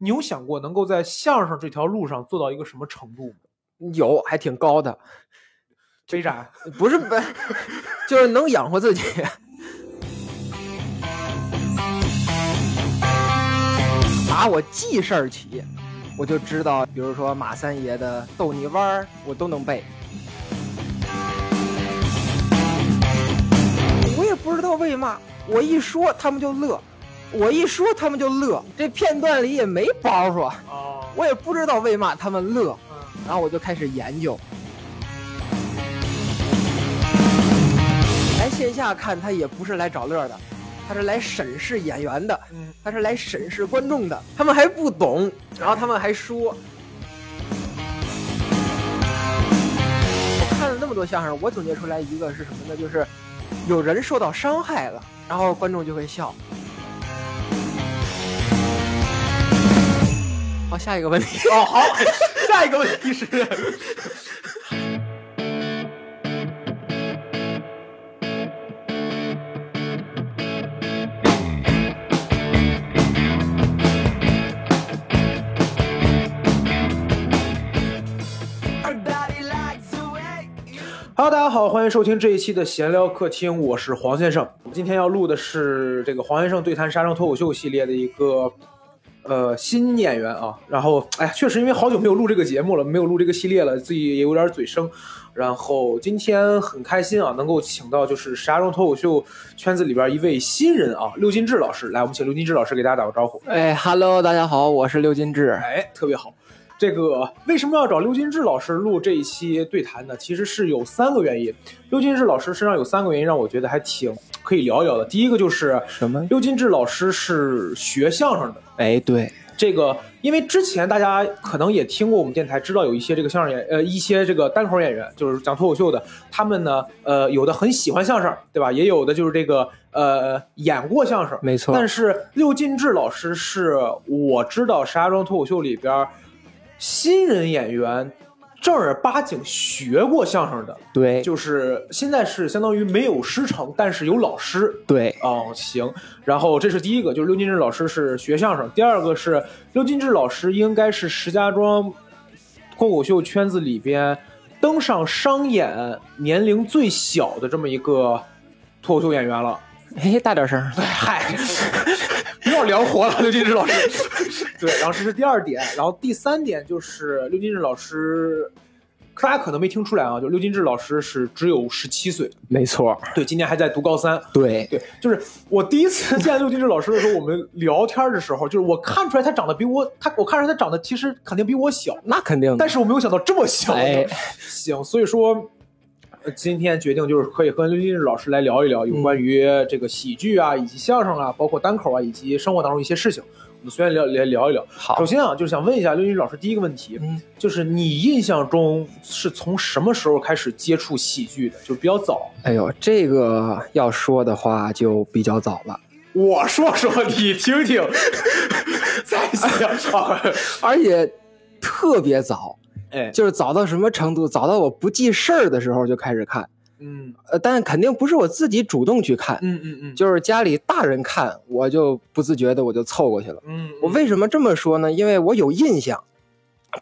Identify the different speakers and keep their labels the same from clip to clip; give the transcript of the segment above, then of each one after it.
Speaker 1: 你有想过能够在相声这条路上做到一个什么程度吗？
Speaker 2: 有还挺高的，
Speaker 1: 为啥？
Speaker 2: 不是不，就是能养活自己。打我记事儿起，我就知道，比如说马三爷的逗你玩儿，我都能背。我也不知道为嘛，我一说他们就乐，我一说他们就乐。这片段里也没包袱，
Speaker 1: 哦，
Speaker 2: 我也不知道为嘛他们乐。
Speaker 1: 嗯
Speaker 2: 然后我就开始研究。来线下看他也不是来找乐的，他是来审视演员的，
Speaker 1: 嗯
Speaker 2: 他是来审视观众的。他们还不懂，然后他们还说。我看了那么多相声，我总结出来一个是什么呢？就是有人受到伤害了，然后观众就会笑。好，下一个问题。
Speaker 1: 哦，好，下一个问题是，Hello，大家好，欢迎收听这一期的闲聊客厅，我是黄先生。今天要录的是这个黄先生对谈沙城脱口秀系列的一个呃新演员啊。然后，哎呀，确实因为好久没有录这个节目了，没有录这个系列了，自己也有点嘴生。然后今天很开心啊，能够请到就是石家庄脱口秀圈子里边一位新人啊，刘金志老师。来，我们请刘金志老师给大家打个招呼。
Speaker 2: 哎，Hello，大家好，我是刘金志。
Speaker 1: 哎，特别好。这个为什么要找刘金志老师录这一期对谈呢？其实是有三个原因。刘金志老师身上有三个原因让我觉得还挺可以聊一聊的。第一个就是
Speaker 2: 什么？
Speaker 1: 刘金志老师是学相声的。
Speaker 2: 哎，对，
Speaker 1: 这个，因为之前大家可能也听过我们电台，知道有一些这个相声演，呃，一些这个单口演员，就是讲脱口秀的，他们呢，呃，有的很喜欢相声，对吧？也有的就是这个，呃，演过相声，
Speaker 2: 没错。
Speaker 1: 但是刘进志老师是我知道石家庄脱口秀里边新人演员正儿八经学过相声的，
Speaker 2: 对，
Speaker 1: 就是现在是相当于没有师承，但是有老师，
Speaker 2: 对，
Speaker 1: 哦，行。然后这是第一个，就是刘金志老师是学相声。第二个是刘金志老师应该是石家庄脱口秀圈子里边登上商演年龄最小的这么一个脱口秀演员了。
Speaker 2: 哎，大点声。
Speaker 1: 对，嗨，不要聊活了，刘金志老师。对，然后这是第二点，然后第三点就是刘金志老师。大家可能没听出来啊，就刘金志老师是只有十七岁，
Speaker 2: 没错，
Speaker 1: 对，今年还在读高三。
Speaker 2: 对
Speaker 1: 对，就是我第一次见刘金志老师的时候，我们聊天的时候，就是我看出来他长得比我，他我看出来他长得其实肯定比我小，
Speaker 2: 那肯定，
Speaker 1: 但是我没有想到这么小。
Speaker 2: 哎，
Speaker 1: 行，所以说。今天决定就是可以和刘金志老师来聊一聊有关于这个喜剧啊，以及相声啊，包括单口啊，以及生活当中一些事情。我们随便聊聊聊一聊。
Speaker 2: 好，
Speaker 1: 首先啊，就是想问一下刘金志老师第一个问题，
Speaker 2: 嗯，
Speaker 1: 就是你印象中是从什么时候开始接触喜剧的？就比较早。
Speaker 2: 哎呦，这个要说的话就比较早了。
Speaker 1: 我说说你听听，再想啊，
Speaker 2: 而且特别早。
Speaker 1: 哎，
Speaker 2: 就是早到什么程度？早到我不记事儿的时候就开始看，
Speaker 1: 嗯，
Speaker 2: 呃，但肯定不是我自己主动去看，
Speaker 1: 嗯嗯嗯，
Speaker 2: 就是家里大人看，我就不自觉的我就凑过去了，
Speaker 1: 嗯，
Speaker 2: 我为什么这么说呢？因为我有印象，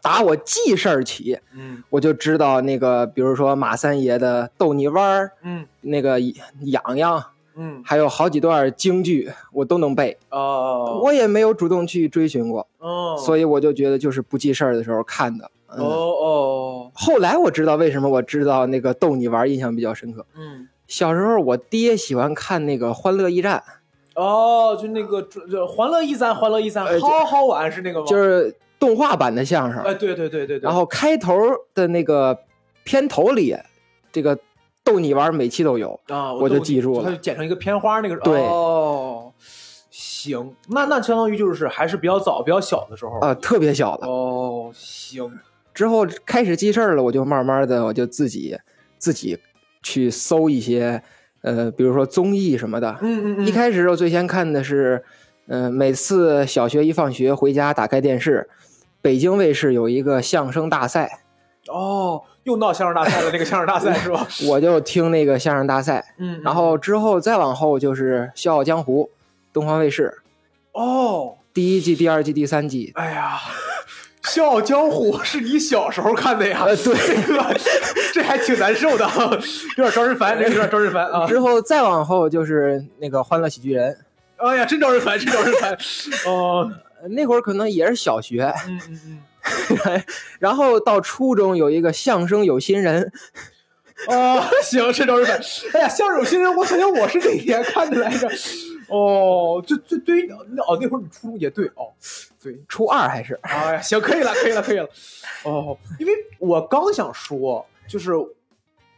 Speaker 2: 打我记事儿起，
Speaker 1: 嗯，
Speaker 2: 我就知道那个，比如说马三爷的逗你玩儿，
Speaker 1: 嗯，
Speaker 2: 那个痒痒，
Speaker 1: 嗯，
Speaker 2: 还有好几段京剧，我都能背，
Speaker 1: 哦，
Speaker 2: 我也没有主动去追寻过，
Speaker 1: 哦，
Speaker 2: 所以我就觉得就是不记事儿的时候看的。
Speaker 1: 哦哦，
Speaker 2: 后来我知道为什么我知道那个逗你玩印象比较深刻。
Speaker 1: 嗯，
Speaker 2: 小时候我爹喜欢看那个《欢乐驿站》，
Speaker 1: 哦，就那个就欢乐驿站，欢乐驿站，好好玩是那个吗？
Speaker 2: 就是动画版的相声。
Speaker 1: 哎，对对对对对。
Speaker 2: 然后开头的那个片头里，这个逗你玩每期都有
Speaker 1: 啊，
Speaker 2: 我就记住了，
Speaker 1: 它就剪成一个片花那个。
Speaker 2: 对
Speaker 1: 哦。行，那那相当于就是还是比较早、比较小的时候
Speaker 2: 啊，特别小的
Speaker 1: 哦。行，
Speaker 2: 之后开始记事儿了，我就慢慢的我就自己自己去搜一些，呃，比如说综艺什么的。
Speaker 1: 嗯嗯嗯。
Speaker 2: 一开始我最先看的是，嗯、呃，每次小学一放学回家打开电视，北京卫视有一个相声大赛。
Speaker 1: 哦，又闹相声大赛了那个相声大赛是吧？
Speaker 2: 我就听那个相声大赛。
Speaker 1: 嗯，嗯
Speaker 2: 然后之后再往后就是《笑傲江湖》。东方卫视，
Speaker 1: 哦，
Speaker 2: 第一季、第二季、第三季。
Speaker 1: 哎呀，《笑傲江湖》是你小时候看的呀？
Speaker 2: 呃，对，
Speaker 1: 这还挺难受的，有点招人烦，有点招人烦啊。
Speaker 2: 之后再往后就是那个《欢乐喜剧人》。
Speaker 1: 哎呀，真招人烦，真招人烦。哦，
Speaker 2: 那会儿可能也是小学。
Speaker 1: 嗯嗯嗯。
Speaker 2: 然后到初中有一个相声有新人。
Speaker 1: 啊，行，这招人烦。哎呀，相声有新人，我想想我是哪年看的来着？哦，这这对于哦那会儿你初中也对哦，对，
Speaker 2: 初二还是？
Speaker 1: 哎呀，行，可以了，可以了，可以了。哦，因为我刚想说，就是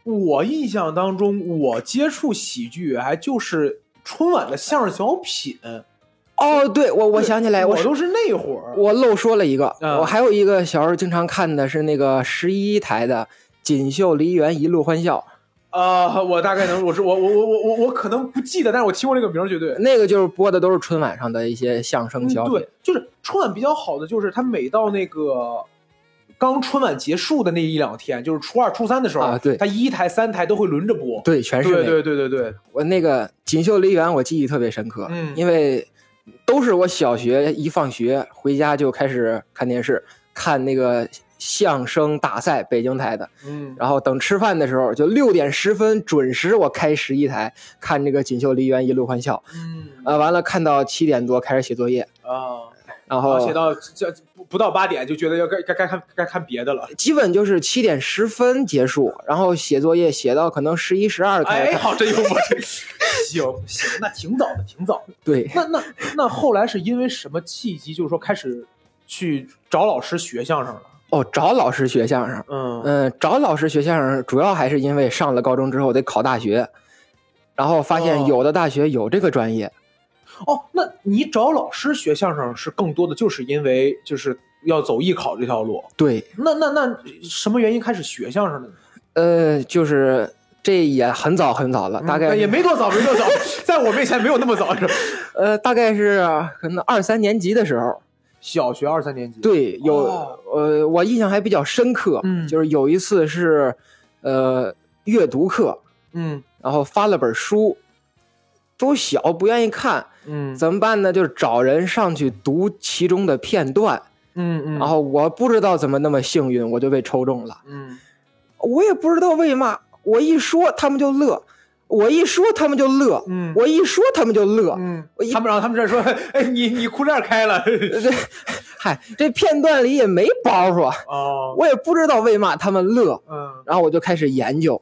Speaker 1: 我印象当中，我接触喜剧还就是春晚的相声小品。
Speaker 2: 哦，对，我我想起来，
Speaker 1: 我都是那会儿，
Speaker 2: 我漏说了一个，我还有一个小时候经常看的是那个十一台的。锦绣梨园一路欢笑，
Speaker 1: 啊，我大概能，我是我我我我我我可能不记得，但是我听过这个名儿，绝对。
Speaker 2: 那个就是播的都是春晚上的一些相声小品，
Speaker 1: 对，就是春晚比较好的，就是他每到那个刚春晚结束的那一两天，就是初二、初三的时候
Speaker 2: 啊，对，
Speaker 1: 他一台、三台都会轮着播，
Speaker 2: 对，全是。
Speaker 1: 对对对对对，
Speaker 2: 我那个锦绣梨园，我记忆特别深刻，
Speaker 1: 嗯，
Speaker 2: 因为都是我小学一放学回家就开始看电视，看那个。相声大赛，北京台的，
Speaker 1: 嗯，
Speaker 2: 然后等吃饭的时候，就六点十分准时，我开十一台看这个《锦绣梨园一路欢笑》，
Speaker 1: 嗯，
Speaker 2: 啊，完了看到七点多开始写作业，
Speaker 1: 啊，
Speaker 2: 然后
Speaker 1: 写到这不不到八点就觉得要该该该看该看别的了，
Speaker 2: 基本就是七点十分结束，然后写作业写到可能十一十二。
Speaker 1: 哎，好，真幽默，行行，那挺早的，挺早的。
Speaker 2: 对，
Speaker 1: 那那那后来是因为什么契机，就是说开始去找老师学相声了？
Speaker 2: 哦，找老师学相声，
Speaker 1: 嗯
Speaker 2: 嗯，找老师学相声，主要还是因为上了高中之后得考大学，然后发现有的大学有这个专业。
Speaker 1: 哦，那你找老师学相声是更多的就是因为就是要走艺考这条路。
Speaker 2: 对，
Speaker 1: 那那那什么原因开始学相声的呢？
Speaker 2: 呃，就是这也很早很早了，大概
Speaker 1: 也没多早，没多早，在我面前没有那么早，是
Speaker 2: 呃，大概是可能二三年级的时候。
Speaker 1: 小学二三年级，
Speaker 2: 对，有呃，我印象还比较深刻，
Speaker 1: 嗯，
Speaker 2: 就是有一次是，呃，阅读课，
Speaker 1: 嗯，
Speaker 2: 然后发了本书，都小不愿意看，
Speaker 1: 嗯，
Speaker 2: 怎么办呢？就是找人上去读其中的片段，
Speaker 1: 嗯嗯，
Speaker 2: 然后我不知道怎么那么幸运，我就被抽中了，
Speaker 1: 嗯，
Speaker 2: 我也不知道为嘛，我一说他们就乐。我一说他们就乐，
Speaker 1: 嗯，
Speaker 2: 我一说他们就乐，
Speaker 1: 嗯，他们然后他们这说，哎，你你裤链开了，
Speaker 2: 这，嗨，这片段里也没包袱，
Speaker 1: 哦，
Speaker 2: 我也不知道为嘛他们乐，
Speaker 1: 嗯，
Speaker 2: 然后我就开始研究，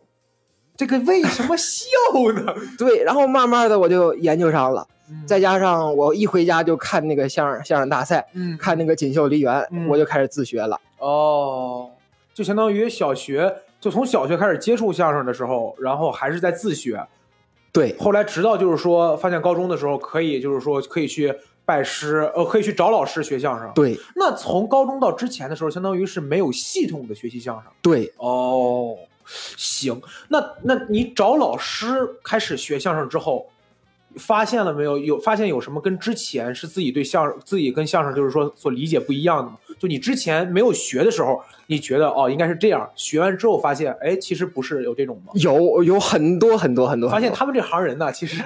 Speaker 1: 这个为什么笑呢？
Speaker 2: 对，然后慢慢的我就研究上了，再加上我一回家就看那个相声相声大赛，
Speaker 1: 嗯，
Speaker 2: 看那个锦绣梨园，我就开始自学了，
Speaker 1: 哦，就相当于小学。就从小学开始接触相声的时候，然后还是在自学，
Speaker 2: 对。
Speaker 1: 后来直到就是说发现高中的时候可以，就是说可以去拜师，呃，可以去找老师学相声。
Speaker 2: 对。
Speaker 1: 那从高中到之前的时候，相当于是没有系统的学习相声。
Speaker 2: 对。
Speaker 1: 哦，行。那那你找老师开始学相声之后，发现了没有？有发现有什么跟之前是自己对相声、自己跟相声就是说所理解不一样的吗？就你之前没有学的时候。你觉得哦，应该是这样。学完之后发现，哎，其实不是有这种吗？
Speaker 2: 有，有很多很多很多。
Speaker 1: 发现他们这行人呢，其实，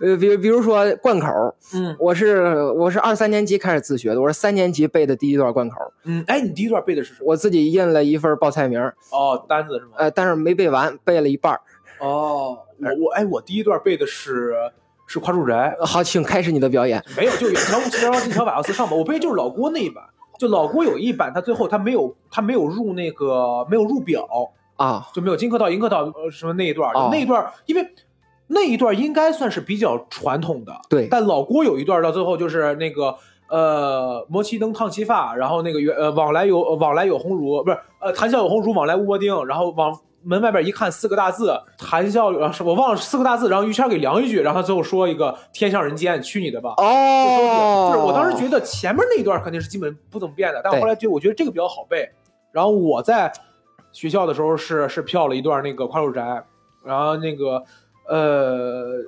Speaker 2: 呃，比比如说贯口，
Speaker 1: 嗯，
Speaker 2: 我是我是二三年级开始自学的，我是三年级背的第一段贯口。
Speaker 1: 嗯，哎，你第一段背的是什么？
Speaker 2: 我自己印了一份报菜名
Speaker 1: 哦，单子是吗？
Speaker 2: 呃，但是没背完，背了一半
Speaker 1: 哦，我我哎，我第一段背的是是夸住宅。
Speaker 2: 好，请开始你的表演。
Speaker 1: 没有，就远眺七条高，近瞧瓦斯上吧。我背就是老郭那一版。就老郭有一版，他最后他没有他没有入那个没有入表
Speaker 2: 啊，
Speaker 1: 就没有金客道银客道呃什么那一段那一段，因为那一段应该算是比较传统的。
Speaker 2: 对，
Speaker 1: 但老郭有一段到最后就是那个呃磨漆灯烫漆发，然后那个原呃往来有往来有鸿儒，不是呃谈笑有鸿儒，往来无薄丁，然后往。门外边一看四个大字，谈笑，然后是我忘了四个大字，然后于谦给量一句，然后他最后说一个天上人间，去你的吧！
Speaker 2: 哦，
Speaker 1: 就是我当时觉得前面那一段肯定是基本不怎么变的，但后来觉得我觉得这个比较好背。然后我在学校的时候是是票了一段那个快乐宅，然后那个呃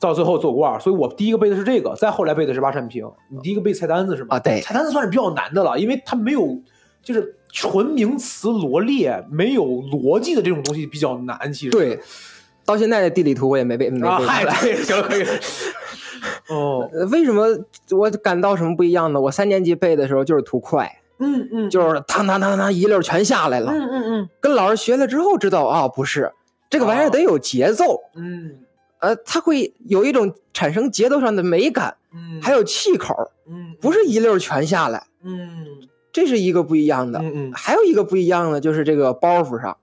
Speaker 1: 到最后做过，所以我第一个背的是这个，再后来背的是八扇屏。你第一个背菜单子是吗？
Speaker 2: 啊，对，
Speaker 1: 菜单子算是比较难的了，因为它没有就是。纯名词罗列没有逻辑的这种东西比较难，其实。
Speaker 2: 对。到现在的地理图我也没背没背
Speaker 1: 啊，嗨，可以行可以。哦，
Speaker 2: 呃为什么我感到什么不一样呢？我三年级背的时候就是图快，
Speaker 1: 嗯嗯，
Speaker 2: 就是当当当当一溜儿全下来了。
Speaker 1: 嗯嗯嗯。
Speaker 2: 跟老师学了之后知道啊，不是这个玩意儿
Speaker 1: 哦。
Speaker 2: 得有节奏，
Speaker 1: 嗯。
Speaker 2: 呃，它会有一种产生节奏上的美感，
Speaker 1: 嗯，
Speaker 2: 还有气口，
Speaker 1: 嗯。
Speaker 2: 不是一溜儿全下来，
Speaker 1: 嗯
Speaker 2: 这是一个不一样的。
Speaker 1: 嗯嗯
Speaker 2: 还有一个不一样的就是这个包袱上，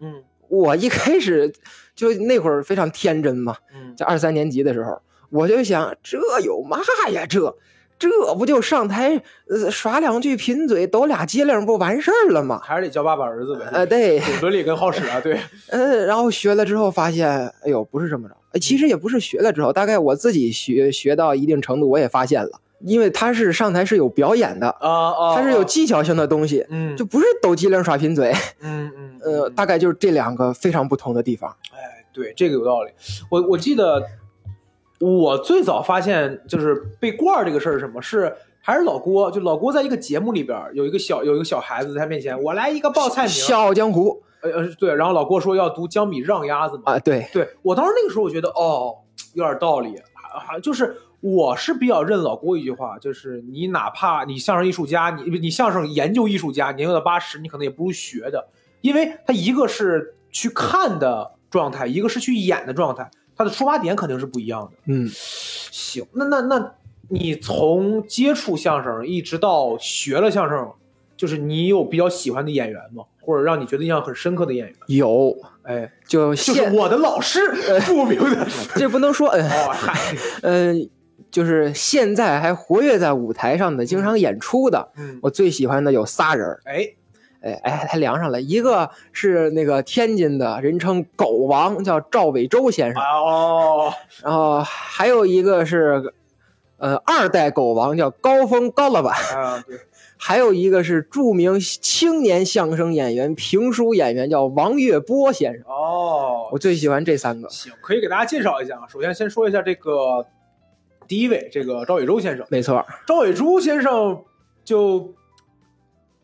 Speaker 1: 嗯
Speaker 2: 我一开始就那会儿非常天真嘛，
Speaker 1: 嗯，
Speaker 2: 在二三年级的时候，我就想这有嘛呀这。这不就上台呃耍两句贫嘴，抖俩机灵，不完事儿了吗？
Speaker 1: 还是得教爸爸儿子呗。
Speaker 2: 呃，对，
Speaker 1: 伦理跟好使啊，对，
Speaker 2: 呃，然后学了之后发现，哎呦，不是这么着。哎其实也不是学了之后，大概我自己学学到一定程度，我也发现了，因为他是上台是有表演的，
Speaker 1: 啊啊，
Speaker 2: 它是有技巧性的东西，
Speaker 1: 嗯，
Speaker 2: 就不是抖机灵耍贫嘴。
Speaker 1: 嗯嗯，
Speaker 2: 呃，大概就是这两个非常不同的地方。
Speaker 1: 哎，对，这个有道理。我我记得我最早发现就是被罐儿这个事儿是什么是。还是老郭，就老郭在一个节目里边有一个小有一个小孩子在他面前，我来一个报菜名，
Speaker 2: 笑傲江湖
Speaker 1: 呃呃对，然后老郭说要读江米让鸭子嘛，
Speaker 2: 啊，对，
Speaker 1: 对我当时那个时候我觉得哦有点道理，还还就是我是比较认老郭一句话，就是你哪怕你相声艺术家，你你相声研究艺术家，年幼到八十，你可能也不如学的，因为他一个是去看的状态，一个是去演的状态，他的出发点肯定是不一样的。
Speaker 2: 嗯，
Speaker 1: 行，那那那你从接触相声一直到学了相声，就是你有比较喜欢的演员吗？或者让你觉得印象很深刻的演员？
Speaker 2: 有，
Speaker 1: 哎，
Speaker 2: 就
Speaker 1: 就是我的老师 著名的。
Speaker 2: 这不能说，嗯
Speaker 1: 哦，嗨，
Speaker 2: 呃，就是现在还活跃在舞台上的、经常演出的，
Speaker 1: 嗯，
Speaker 2: 我最喜欢的有仨人儿。
Speaker 1: 哎，
Speaker 2: 哎哎，还量上了，一个是那个天津的，人称狗王，叫赵伟洲先生，
Speaker 1: 哦，
Speaker 2: 然后还有一个是，呃，二代狗王叫高峰高老板，
Speaker 1: 啊，对，
Speaker 2: 还有一个是著名青年相声演员、评书演员叫王月波先生。
Speaker 1: 哦，
Speaker 2: 我最喜欢这三个，
Speaker 1: 行，可以给大家介绍一下啊。首先先说一下这个第一位，这个赵伟洲先生。
Speaker 2: 没错，
Speaker 1: 赵伟洲先生就。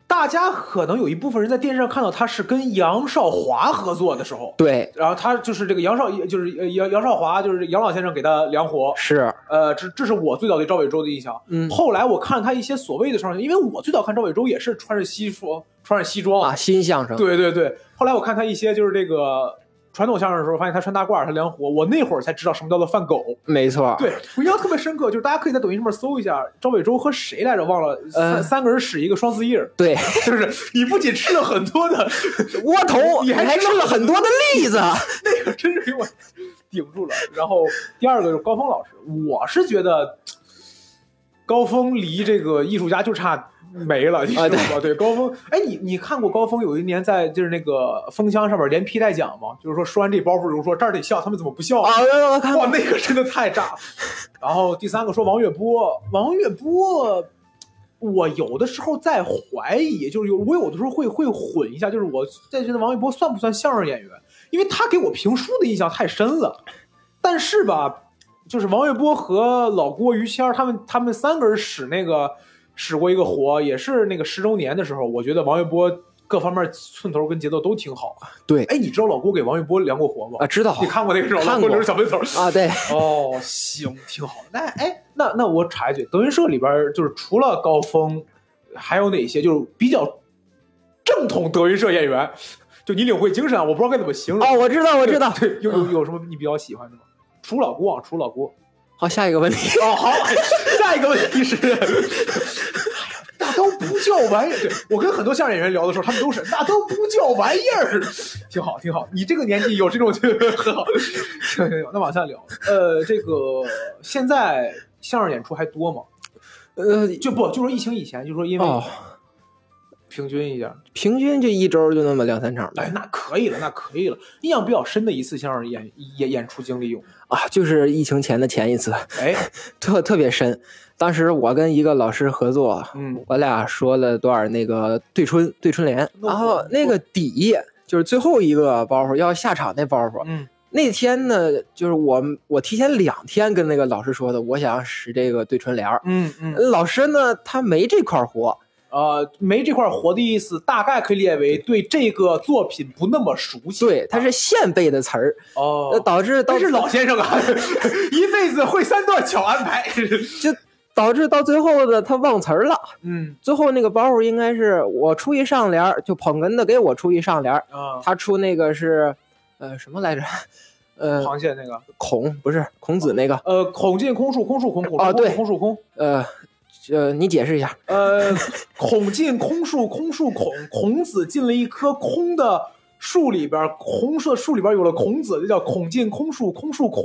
Speaker 1: 大家可能有一部分人在电视上看到他是跟杨少华合作的时候，
Speaker 2: 对，
Speaker 1: 然后他就是这个杨少，就是呃杨杨少华，就是杨老先生给他量活，
Speaker 2: 是，
Speaker 1: 呃，这这是我最早对赵伟洲的印象。
Speaker 2: 嗯
Speaker 1: 后来我看了他一些所谓的相声，因为我最早看赵伟洲也是穿着西服，穿着西装
Speaker 2: 啊，新相声，
Speaker 1: 对对对。后来我看他一些就是这个传统相声的时候，发现他穿大褂儿，他量活，我那会儿才知道什么叫做犯狗。
Speaker 2: 没错，
Speaker 1: 对我印象特别深刻，就是大家可以在抖音上面搜一下赵伟洲和谁来着，忘了，三、
Speaker 2: 呃
Speaker 1: 三个人使一个双四叶儿，
Speaker 2: 对，
Speaker 1: 就是你不仅吃了很多的
Speaker 2: 窝头，
Speaker 1: 你还
Speaker 2: 还吃了很多的栗子，
Speaker 1: 那个真是给我顶住了。然后第二个就是高峰老师，我是觉得高峰离这个艺术家就差没了，你知道吗？对高峰，哎，你你看过高峰有一年在就是那个封箱上面连批带讲吗？就是说说完这包袱之后说这儿得笑，他们怎么不笑
Speaker 2: 啊，我看
Speaker 1: 哇，那个真的太炸了。然后第三个说王月波，王月波，我有的时候在怀疑，就是有我有的时候会会混一下，就是我在觉得王月波算不算相声演员，因为他给我评书的印象太深了。但是吧，就是王月波和老郭、于谦儿他们他们三个人使那个使过一个活，也是那个十周年的时候，我觉得王一波各方面寸头跟节奏都挺好。
Speaker 2: 对
Speaker 1: 哎，你知道老郭给王一波量过活吗？
Speaker 2: 啊，知道
Speaker 1: 你看过那个？
Speaker 2: 看过
Speaker 1: 老郭留着小分头。
Speaker 2: 啊，对，
Speaker 1: 哦，行，挺好。那哎，那那我插一句，德云社里边就是除了高峰，还有哪些就是比较正统德云社演员？就你领会精神啊，我不知道该怎么形容。
Speaker 2: 哦，我知道，我知道，
Speaker 1: 对，有有有什么你比较喜欢的吗？除老郭啊，除老郭。
Speaker 2: 好，下一个问题，
Speaker 1: 哦，好，下一个问题是，都不叫玩意儿。对我跟很多相声演员聊的时候，他们都是那都不叫玩意儿，挺好，挺好。你这个年纪有这种就 很好。行行行，那往下聊。呃，这个现在相声演出还多吗？
Speaker 2: 呃，
Speaker 1: 就不就说疫情以前，就说因为
Speaker 2: 哦，
Speaker 1: 平均一下，
Speaker 2: 平均就一周就那么两三场
Speaker 1: 哎，那可以了，那可以了。印象比较深的一次相声演演演出经历有吗？
Speaker 2: 啊，就是疫情前的前一次，
Speaker 1: 哎，
Speaker 2: 特特别深。当时我跟一个老师合作，
Speaker 1: 嗯，
Speaker 2: 我俩说了段那个对春对春联，然后那个底就是最后一个包袱要下场那包袱。
Speaker 1: 嗯
Speaker 2: 那天呢，就是我我提前两天跟那个老师说的，我想使这个对春联儿。
Speaker 1: 嗯嗯
Speaker 2: 老师呢，他没这块活，
Speaker 1: 呃，没这块活的意思，大概可以理解为对这个作品不那么熟悉。
Speaker 2: 对，他是现背的词
Speaker 1: 哦，
Speaker 2: 导致到
Speaker 1: 但是老先生啊，一辈子会三段巧安排。
Speaker 2: 就导致到最后的，他忘词儿了。
Speaker 1: 嗯
Speaker 2: 最后那个包袱应该是我出一上联儿，就捧哏的给我出一上联儿，
Speaker 1: 啊，
Speaker 2: 他出那个是呃什么来着？呃，
Speaker 1: 螃蟹那个，
Speaker 2: 孔不是孔子那个，
Speaker 1: 呃，孔进空树，空树空，孔出空
Speaker 2: 哦对
Speaker 1: 空树空。
Speaker 2: 呃，呃，你解释一下。
Speaker 1: 呃，孔进空树，空树孔，孔子进了一棵空的树里边，红色树里边有了孔子，就叫孔进空树，空树孔。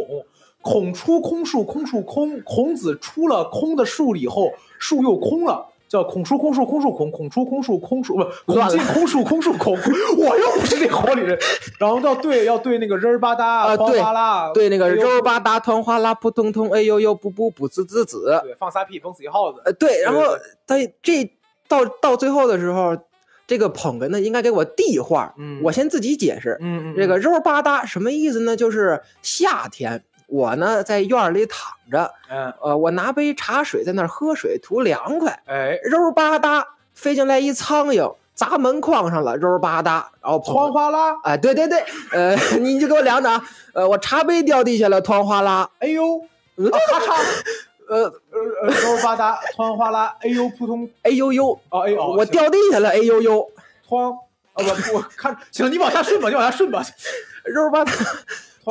Speaker 1: 孔出空树，空树空。孔子出了空的树里以后，树又空了。叫孔出空树，空树孔，孔出空树，空树不，孔进空树，空树孔。我又不是这活里人，然后要对要对那个人儿吧嗒，
Speaker 2: 啊对对，那个
Speaker 1: 哎呦
Speaker 2: 肉儿吧嗒，团花啦，扑通通，哎呦呦，不不不，滋滋滋。
Speaker 1: 对，放仨屁，崩死一耗子。
Speaker 2: 呃，对，然后他这到到最后的时候，这个捧哏呢应该给我递话，
Speaker 1: 嗯
Speaker 2: 我先自己解释。
Speaker 1: 嗯嗯，
Speaker 2: 这个肉儿吧嗒什么意思呢？就是夏天，我呢在院儿里躺着，
Speaker 1: 嗯，
Speaker 2: 呃，我拿杯茶水在那儿喝水，图凉快。
Speaker 1: 哎，
Speaker 2: 肉儿吧嗒飞进来一苍蝇，砸门框上了，肉儿吧嗒，然后捧
Speaker 1: 哐哗啦，
Speaker 2: 哎，对对对，呃，你就给我凉着啊，呃，我茶杯掉地下了，团哗啦，
Speaker 1: 哎呦，咔嚓，
Speaker 2: 呃，
Speaker 1: 呃呃，肉吧嗒，团哗啦，哎呦，扑通，
Speaker 2: 哎呦呦，
Speaker 1: 哦哎呦，
Speaker 2: 我掉地下了，哎呦呦，
Speaker 1: 哐，啊不，我看，行，你往下顺吧，你往下顺吧，
Speaker 2: 肉吧嗒，
Speaker 1: 哐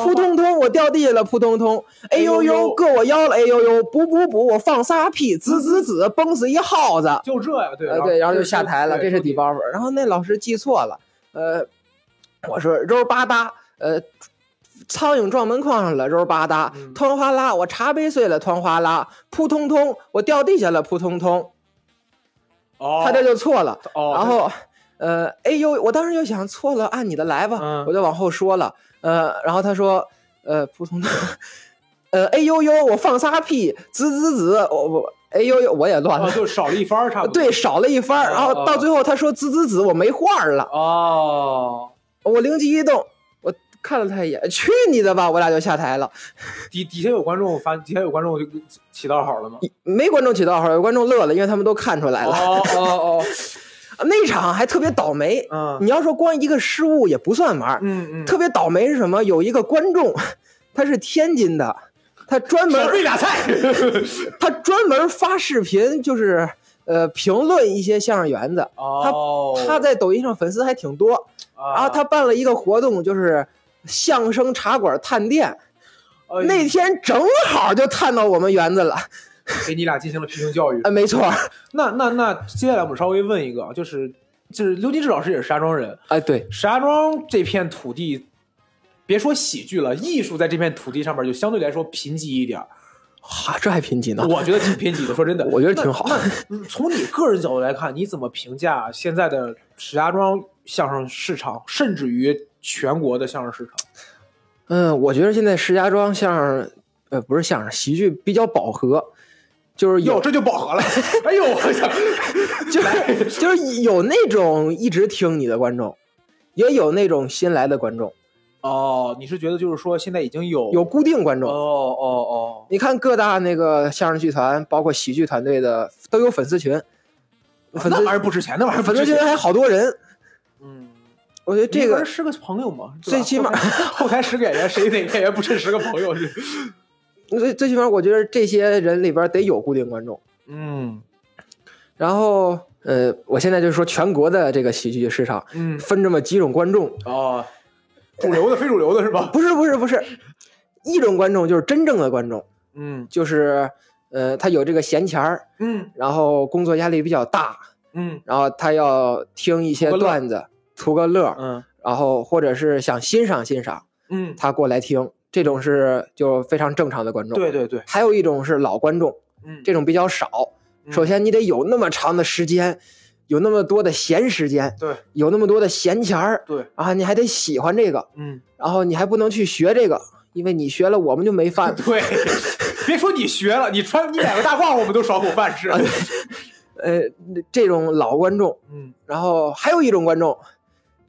Speaker 2: 扑通通，我掉地下了，扑通通，哎呦
Speaker 1: 哎呦。
Speaker 2: 呦，硌我腰了，哎呦呦，补补补，我放仨屁，滋滋滋，崩死一耗子，
Speaker 1: 就这呀，对，
Speaker 2: 呃对，然后就下台了，这是底
Speaker 1: 包，
Speaker 2: 包袱。然后那老师记错了，呃，我说肉吧嗒，呃，苍蝇撞门框上了，肉吧嗒，
Speaker 1: 嗯
Speaker 2: 团哗啦，我茶杯碎了，团哗啦，扑通通，我掉地下了，扑通通，
Speaker 1: 哦，
Speaker 2: 他这就错了。
Speaker 1: 哦，
Speaker 2: 然后，呃，哎呦，我当时就想错了，按你的来吧，
Speaker 1: 嗯。
Speaker 2: 我就往后说了，呃，然后他说，呃，普通的，呃，哎呦呦，我放仨屁，滋滋滋，我我，哎呦呦，我也乱了
Speaker 1: 哦，。就少了一番儿，差不多，
Speaker 2: 对，少了一番儿，然后
Speaker 1: 哦
Speaker 2: 到最后他说滋滋滋，我没话儿了。
Speaker 1: 哦，
Speaker 2: 我灵机一动，我看了他一眼，去你的吧！我俩就下台了。
Speaker 1: 底底下有观众发，底下有观众就起到好了吗？
Speaker 2: 没观众起到好，有观众乐了，因为他们都看出来了。
Speaker 1: 哦哦哦，
Speaker 2: 那场还特别倒霉。
Speaker 1: 嗯
Speaker 2: 你要说光一个失误也不算玩儿，
Speaker 1: 嗯嗯，
Speaker 2: 特别倒霉是什么？有一个观众，他是天津的，他专门
Speaker 1: 少备俩菜，
Speaker 2: 他专门发视频，就是呃评论一些相声园子。
Speaker 1: 哦，
Speaker 2: 他在抖音上粉丝还挺多，
Speaker 1: 啊，
Speaker 2: 然后他办了一个活动，就是相声茶馆探店。
Speaker 1: 呃
Speaker 2: 那天正好就探到我们园子了，
Speaker 1: 给你俩进行了批评教育
Speaker 2: 啊，，没错，
Speaker 1: 那那那接下来我们稍微问一个啊，就是就是刘金志老师也是石家庄人，
Speaker 2: 哎，对，
Speaker 1: 石家庄这片土地，别说喜剧了，艺术在这片土地上面就相对来说贫瘠一点儿。
Speaker 2: 哈，这还贫瘠呢。
Speaker 1: 我觉得挺贫瘠的，说真的，
Speaker 2: 我觉得挺好
Speaker 1: 那那从你个人角度来看，你怎么评价现在的石家庄相声市场，甚至于全国的相声市场？
Speaker 2: 嗯，我觉得现在石家庄相声，呃，不是相声，喜剧比较饱和，就是
Speaker 1: 哟，
Speaker 2: 有，
Speaker 1: 这就饱和了。哎呦，我操，
Speaker 2: 就是就是有那种一直听你的观众，也有那种新来的观众，
Speaker 1: 哦，你是觉得就是说现在已经有
Speaker 2: 有固定观众
Speaker 1: 哦
Speaker 2: 哦。
Speaker 1: 哦
Speaker 2: 你看各大那个相声剧团，包括喜剧团队的都有粉丝群，
Speaker 1: 哦，
Speaker 2: 粉丝
Speaker 1: 那玩意儿不值钱，那玩意儿。
Speaker 2: 粉丝群还好多人。
Speaker 1: 嗯，
Speaker 2: 我觉得这个
Speaker 1: 一人十个朋友嘛，
Speaker 2: 最起码
Speaker 1: 后台十个演员，谁哪个演员不是十个朋友？
Speaker 2: 最最起码，我觉得这些人里边得有固定观众。
Speaker 1: 嗯。
Speaker 2: 然后，呃，我现在就是说全国的这个喜剧市场
Speaker 1: 嗯。
Speaker 2: 分这么几种观众，
Speaker 1: 哦，主流的、非主流的是吧？
Speaker 2: 不是不是不是，一种观众就是真正的观众，
Speaker 1: 嗯。
Speaker 2: 就是呃，他有这个闲钱儿，
Speaker 1: 嗯。
Speaker 2: 然后工作压力比较大，
Speaker 1: 嗯。
Speaker 2: 然后他要听一些段子，图个乐儿，
Speaker 1: 嗯。
Speaker 2: 然后或者是想欣赏欣赏，
Speaker 1: 嗯，
Speaker 2: 他过来听，这种是就非常正常的观众。，
Speaker 1: 对对对，
Speaker 2: 还有一种是老观众，
Speaker 1: 嗯，
Speaker 2: 这种比较少。
Speaker 1: 嗯
Speaker 2: 首先，你得有那么长的时间，有那么多的闲时间，
Speaker 1: 对
Speaker 2: 有那么多的闲钱儿，
Speaker 1: 对，
Speaker 2: 然后你还得喜欢这个，
Speaker 1: 嗯
Speaker 2: 然后你还不能去学这个，因为你学了我们就没饭。
Speaker 1: 对，别说你学了，你穿你买个大褂，我们都少口饭吃。
Speaker 2: 呃，这种老观众，
Speaker 1: 嗯，
Speaker 2: 然后还有一种观众，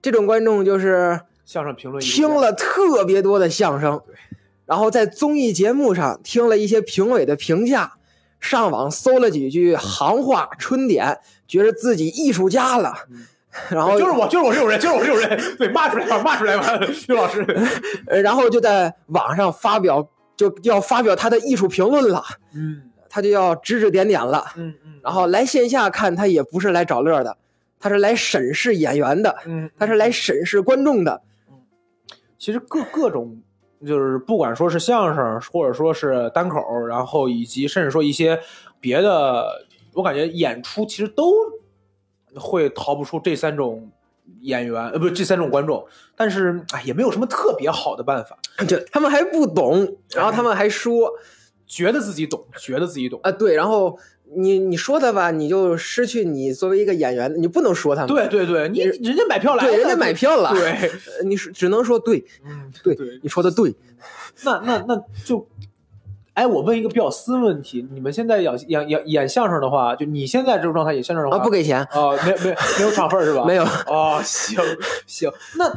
Speaker 2: 这种观众就是
Speaker 1: 相声评论
Speaker 2: 听了特别多的相声，然后在综艺节目上听了一些评委的评价，上网搜了几句行话春点，觉得自己艺术家了。然后
Speaker 1: 就是我，就是我这种人，就是我这种人，对，骂出来吧，骂出来吧，刘老师。
Speaker 2: 呃，然后就在网上发表，就要发表他的艺术评论了。
Speaker 1: 嗯
Speaker 2: 他就要指指点点了。
Speaker 1: 嗯嗯，
Speaker 2: 然后来线下看，他也不是来找乐的，他是来审视演员的，
Speaker 1: 嗯，
Speaker 2: 他是来审视观众的。
Speaker 1: 其实各各种就是不管说是相声，或者说是单口，然后以及甚至说一些别的，我感觉演出其实都会逃不出这三种演员，呃，不是这三种观众。但是哎，也没有什么特别好的办法，
Speaker 2: 对他们还不懂，然后他们还说
Speaker 1: 觉得自己懂，觉得自己懂。
Speaker 2: 啊，对，然后你你说他吧，你就失去你作为一个演员，你不能说他们。
Speaker 1: 对对对，你人家买票来了，
Speaker 2: 对，人家买票了，
Speaker 1: 对，
Speaker 2: 呃你是只能说对，
Speaker 1: 嗯，
Speaker 2: 对
Speaker 1: 对，
Speaker 2: 你说的对。
Speaker 1: 那那那就，哎，我问一个比较私问题，你们现在演演演演相声的话，就你现在这种状态演相声的话，
Speaker 2: 啊，不给钱，
Speaker 1: 啊，没没没有场份是吧？
Speaker 2: 没有。
Speaker 1: 哦，行行，那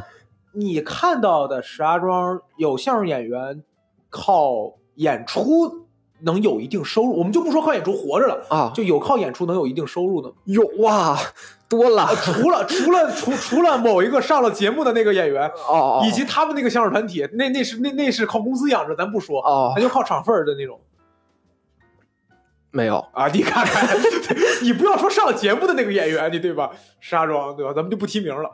Speaker 1: 你看到的石家庄有相声演员靠演出能有一定收入，我们就不说靠演出活着了，
Speaker 2: 啊，
Speaker 1: 就有靠演出能有一定收入的吗？
Speaker 2: 有哇，多了
Speaker 1: 啊，除了 除了除除了某一个上了节目的那个演员，
Speaker 2: 哦哦，
Speaker 1: 以及他们那个相声团体，那那是那那是靠公司养着，咱不说，
Speaker 2: 哦
Speaker 1: 那就靠场份儿的那种
Speaker 2: 没有
Speaker 1: 啊。你看看，你不要说上了节目的那个演员，你对吧？石家庄对吧？咱们就不提名了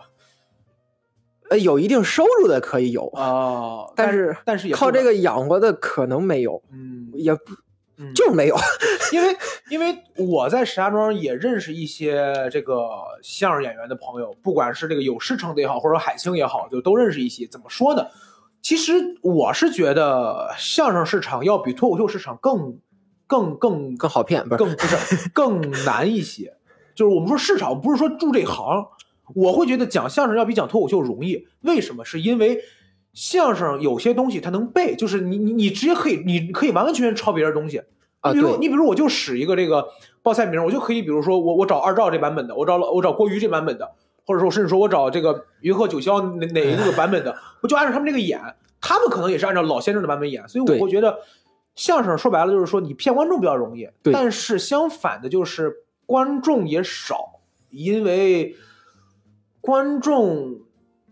Speaker 2: 呃有一定收入的可以有，
Speaker 1: 啊。
Speaker 2: 但
Speaker 1: 是
Speaker 2: 是
Speaker 1: 但是也
Speaker 2: 靠这个养活的可能没有，
Speaker 1: 嗯，
Speaker 2: 也不
Speaker 1: 嗯
Speaker 2: 就是没有。
Speaker 1: 因为因为我在石家庄也认识一些这个相声演员的朋友，不管是这个有师承的也好，或者海清也好，就都认识一些。怎么说呢？其实我是觉得相声市场要比脱口秀市场更更更
Speaker 2: 更好骗，不是？
Speaker 1: 更不是更难一些。就是我们说市场，不是说住这行，我会觉得讲相声要比讲脱口秀容易。为什么？是因为相声有些东西它能背，就是你你你直接可以，你可以完完全全抄别人东西。
Speaker 2: 啊，
Speaker 1: 你比如，你比如我就使一个这个报菜名，我就可以，比如说我我找二赵这版本的，我找我找郭瑜这版本的，或者说甚至说我找这个云鹤九霄哪哪一个 版本的，我就按照他们这个演，他们可能也是按照老先生的版本演，所以我会觉得相声说白了就是说你骗观众比较容易，
Speaker 2: 对
Speaker 1: 但是相反的就是观众也少，因为观众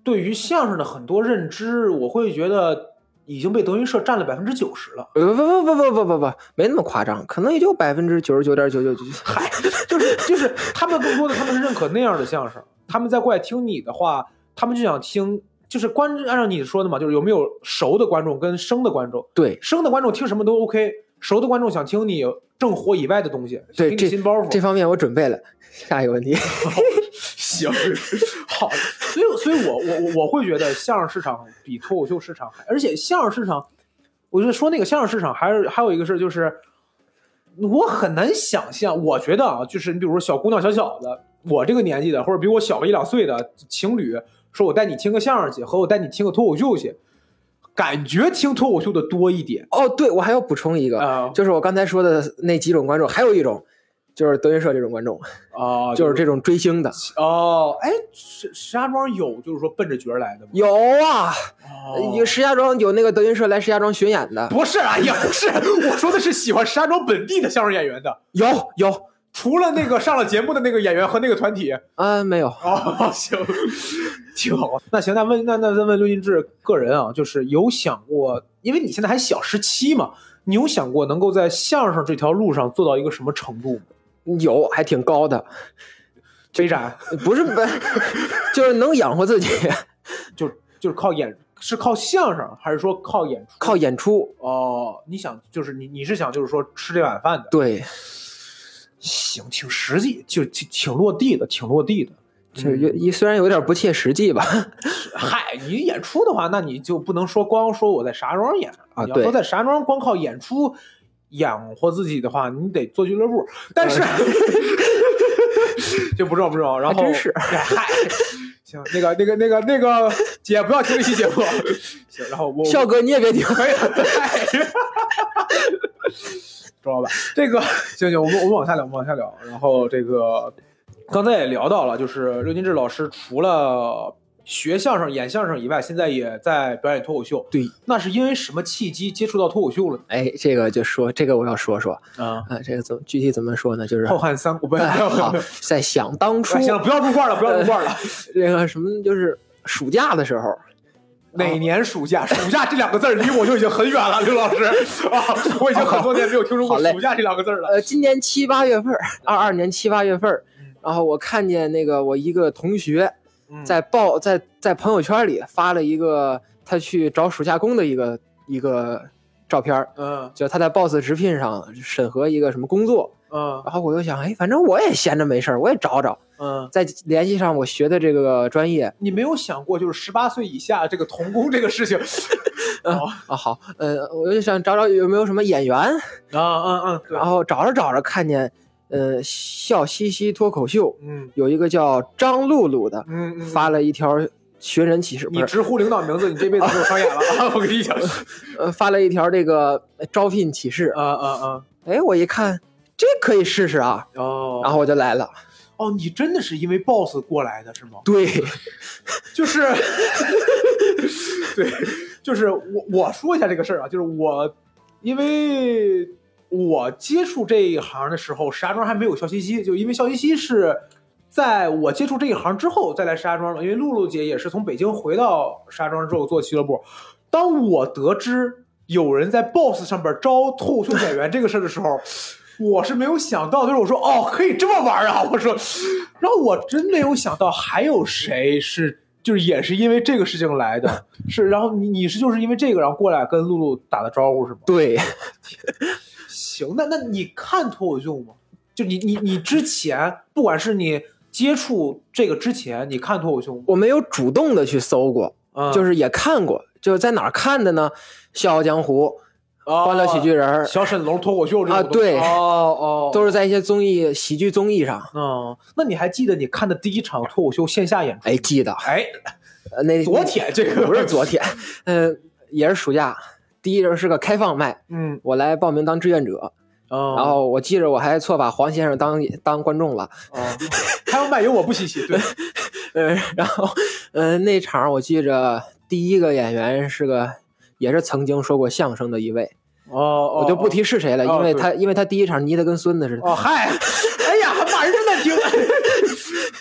Speaker 1: 对于相声的很多认知我会觉得已经被德云社占了百分之九十了。
Speaker 2: 呃不不不不不不不没那么夸张可能也就百分之九十九点九九九
Speaker 1: 嗨就是 就是他们更多的他们是认可那样的相声他们在过来听你的话他们就想听就是观按照你说的嘛就是有没有熟的观众跟生的观众。
Speaker 2: 对。
Speaker 1: 生的观众听什么都 ok 熟的观众想听你正火以外的东西
Speaker 2: 对
Speaker 1: 这新包袱。
Speaker 2: 这方面我准备了下一个问题。
Speaker 1: 行，好，所以所以我我我我会觉得相声市场比脱口秀市场还，而且相声市场，我觉得说那个相声市场还是还有一个事就是，我很难想象，我觉得啊，就是你比如说小姑娘小小子，我这个年纪的，或者比我小个一两岁的情侣，说我带你听个相声去，和我带你听个脱口秀去，感觉听脱口秀的多一点。
Speaker 2: 哦，对我还要补充一个，
Speaker 1: 啊。
Speaker 2: 就是我刚才说的那几种观众，还有一种就是德云社这种观众，
Speaker 1: 啊，
Speaker 2: 就是这种追星的。
Speaker 1: 哦，哎，石石家庄有就是说奔着角儿来的吗？
Speaker 2: 有啊，
Speaker 1: 哦
Speaker 2: 有石家庄有那个德云社来石家庄巡演的，
Speaker 1: 不是啊，也不是，我说的是喜欢石家庄本地的相声演员的，
Speaker 2: 有有
Speaker 1: 除了那个上了节目的那个演员和那个团体。
Speaker 2: 嗯，没有。
Speaker 1: 哦，行，挺好。那行，那问那那再问刘金志个人啊，就是有想过，因为你现在还小十七嘛，你有想过能够在相声这条路上做到一个什么程度吗？
Speaker 2: 有，还挺高的，
Speaker 1: 非常
Speaker 2: 不是不，就是能养活自己，
Speaker 1: 就就是靠演，是靠相声还是说靠演出？
Speaker 2: 靠演出。
Speaker 1: 哦，你想就是你你是想就是说吃这碗饭的？
Speaker 2: 对，
Speaker 1: 行，挺实际，就挺挺落地的，挺落地的。
Speaker 2: 就是有一虽然有点不切实际吧，
Speaker 1: 嗨，你演出的话，那你就不能说光说我在石家庄演啊你要说在石家庄光靠演出养活自己的话，你得做俱乐部。但是 就不重要不重要。然后
Speaker 2: 真是
Speaker 1: 哎嗨，行，那个那个那个那个姐不要听这期节目。行，然后我
Speaker 2: 笑哥你也别听。
Speaker 1: 可以了，嗨周老板，这个行行，我们我们往下聊，我们往下聊。然后这个刚才也聊到了，就是刘金志老师除了学相声、演相声以外，现在也在表演脱口秀。
Speaker 2: 对，
Speaker 1: 那是因为什么契机接触到脱口秀了呢？
Speaker 2: 哎，这个就说这个我要说说
Speaker 1: 啊，
Speaker 2: 啊，这个怎么具体怎么说呢？就是
Speaker 1: 后汉三国，不要不要
Speaker 2: 在想当初
Speaker 1: 哎，行了，不要入罐了，不要入罐了。
Speaker 2: 这个什么，就是暑假的时候，
Speaker 1: 哪年暑假？暑假这两个字儿离我就已经很远了，刘老师啊，我已经很多年没有听说过暑假这两个字了。
Speaker 2: 呃，今年七八月份，二二年七八月份然后我看见那个我一个同学
Speaker 1: 嗯
Speaker 2: 在报在在朋友圈里发了一个他去找暑假工的一个一个照片儿，
Speaker 1: 嗯。
Speaker 2: 就他在 Boss 直聘上审核一个什么工作，
Speaker 1: 嗯。
Speaker 2: 然后我就想，哎，反正我也闲着没事儿，我也找找，
Speaker 1: 嗯，
Speaker 2: 再联系上我学的这个专业
Speaker 1: 你没有想过就是十八岁以下这个童工这个事情？
Speaker 2: 啊，好，呃，我就想找找有没有什么演员，
Speaker 1: 啊嗯嗯，对。
Speaker 2: 然，后找着找着看见，呃，笑嘻嘻脱口秀
Speaker 1: 嗯
Speaker 2: 有一个叫张露露的，
Speaker 1: 嗯嗯，
Speaker 2: 发了一条寻人启事，
Speaker 1: 你直呼领导名字，你这辈子没有商演了啊！我跟你讲，
Speaker 2: 呃，发了一条这个招聘启事，
Speaker 1: 啊啊啊！
Speaker 2: 哎，我一看这可以试试啊，
Speaker 1: 哦，
Speaker 2: 然后我就来了。
Speaker 1: 哦，你真的是因为 boss 过来的是吗？
Speaker 2: 对，
Speaker 1: 就是，对，就是我我说一下这个事儿啊，就是我，因为我接触这一行的时候，石家庄还没有笑嘻嘻，就因为笑嘻嘻是在我接触这一行之后再来石家庄的，因为露露姐也是从北京回到石家庄之后做俱乐部。当我得知有人在 Boss 上边招脱口秀演员这个事儿的时候，我是没有想到，就是我说哦，可以这么玩啊！我说，然后我真没有想到还有谁是就是也是因为这个事情来的，是，然后你你是就是因为这个然后过来跟露露打的招呼是吗？
Speaker 2: 对，
Speaker 1: 行，那那你看脱口秀吗？就你你你之前，不管是你接触这个之前，你看脱口秀吗？
Speaker 2: 我没有主动的去搜过，
Speaker 1: 嗯
Speaker 2: 就是也看过，就是在哪儿看的呢？《笑傲江湖》《欢乐喜剧人》
Speaker 1: 小沈龙脱口秀
Speaker 2: 啊对
Speaker 1: 哦哦，
Speaker 2: 都是在一些综艺、喜剧综艺上。
Speaker 1: 嗯，那你还记得你看的第一场脱口秀线下演出？
Speaker 2: 哎，记得，
Speaker 1: 哎，
Speaker 2: 呃，那
Speaker 1: 昨天这个
Speaker 2: 不是昨天，呃，也是暑假，第一轮是个开放麦，
Speaker 1: 嗯，
Speaker 2: 我来报名当志愿者，
Speaker 1: 哦。
Speaker 2: 然后我记着我还错把黄先生当当观众了，
Speaker 1: 哦，开放麦有我不稀奇，对，
Speaker 2: 呃，然后呃那场我记着第一个演员是个也是曾经说过相声的一位，
Speaker 1: 哦，
Speaker 2: 我就不提是谁了，
Speaker 1: 哦
Speaker 2: 因为他因为他第一场泥的跟孙子似的，
Speaker 1: 哦，嗨，哎呀，还骂人真难听，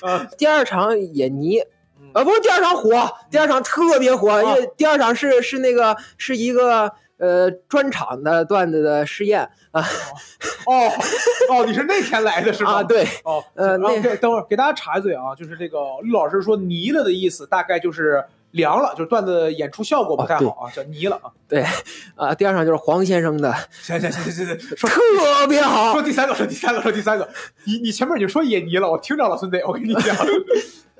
Speaker 1: 啊，
Speaker 2: 第二场也泥。
Speaker 1: 嗯
Speaker 2: 啊，不是第二场火，第二场特别火，因为第二场是是那个是一个呃专场的段子的试验啊
Speaker 1: 哦哦，你是那天来的是吧？
Speaker 2: 啊，对，
Speaker 1: 哦，
Speaker 2: 呃
Speaker 1: 然后
Speaker 2: 那
Speaker 1: 等会儿给大家插一嘴啊，就是这个绿老师说泥了的意思，大概就是凉了，就是段子演出效果不太好啊，叫泥了啊。
Speaker 2: 对，啊，第二场就是黄先生的，
Speaker 1: 行行行行行，说
Speaker 2: 特别好
Speaker 1: 说，第三个，说第三个，说第三个，你你前面已经说也泥了，我听着了，孙子，我跟你讲。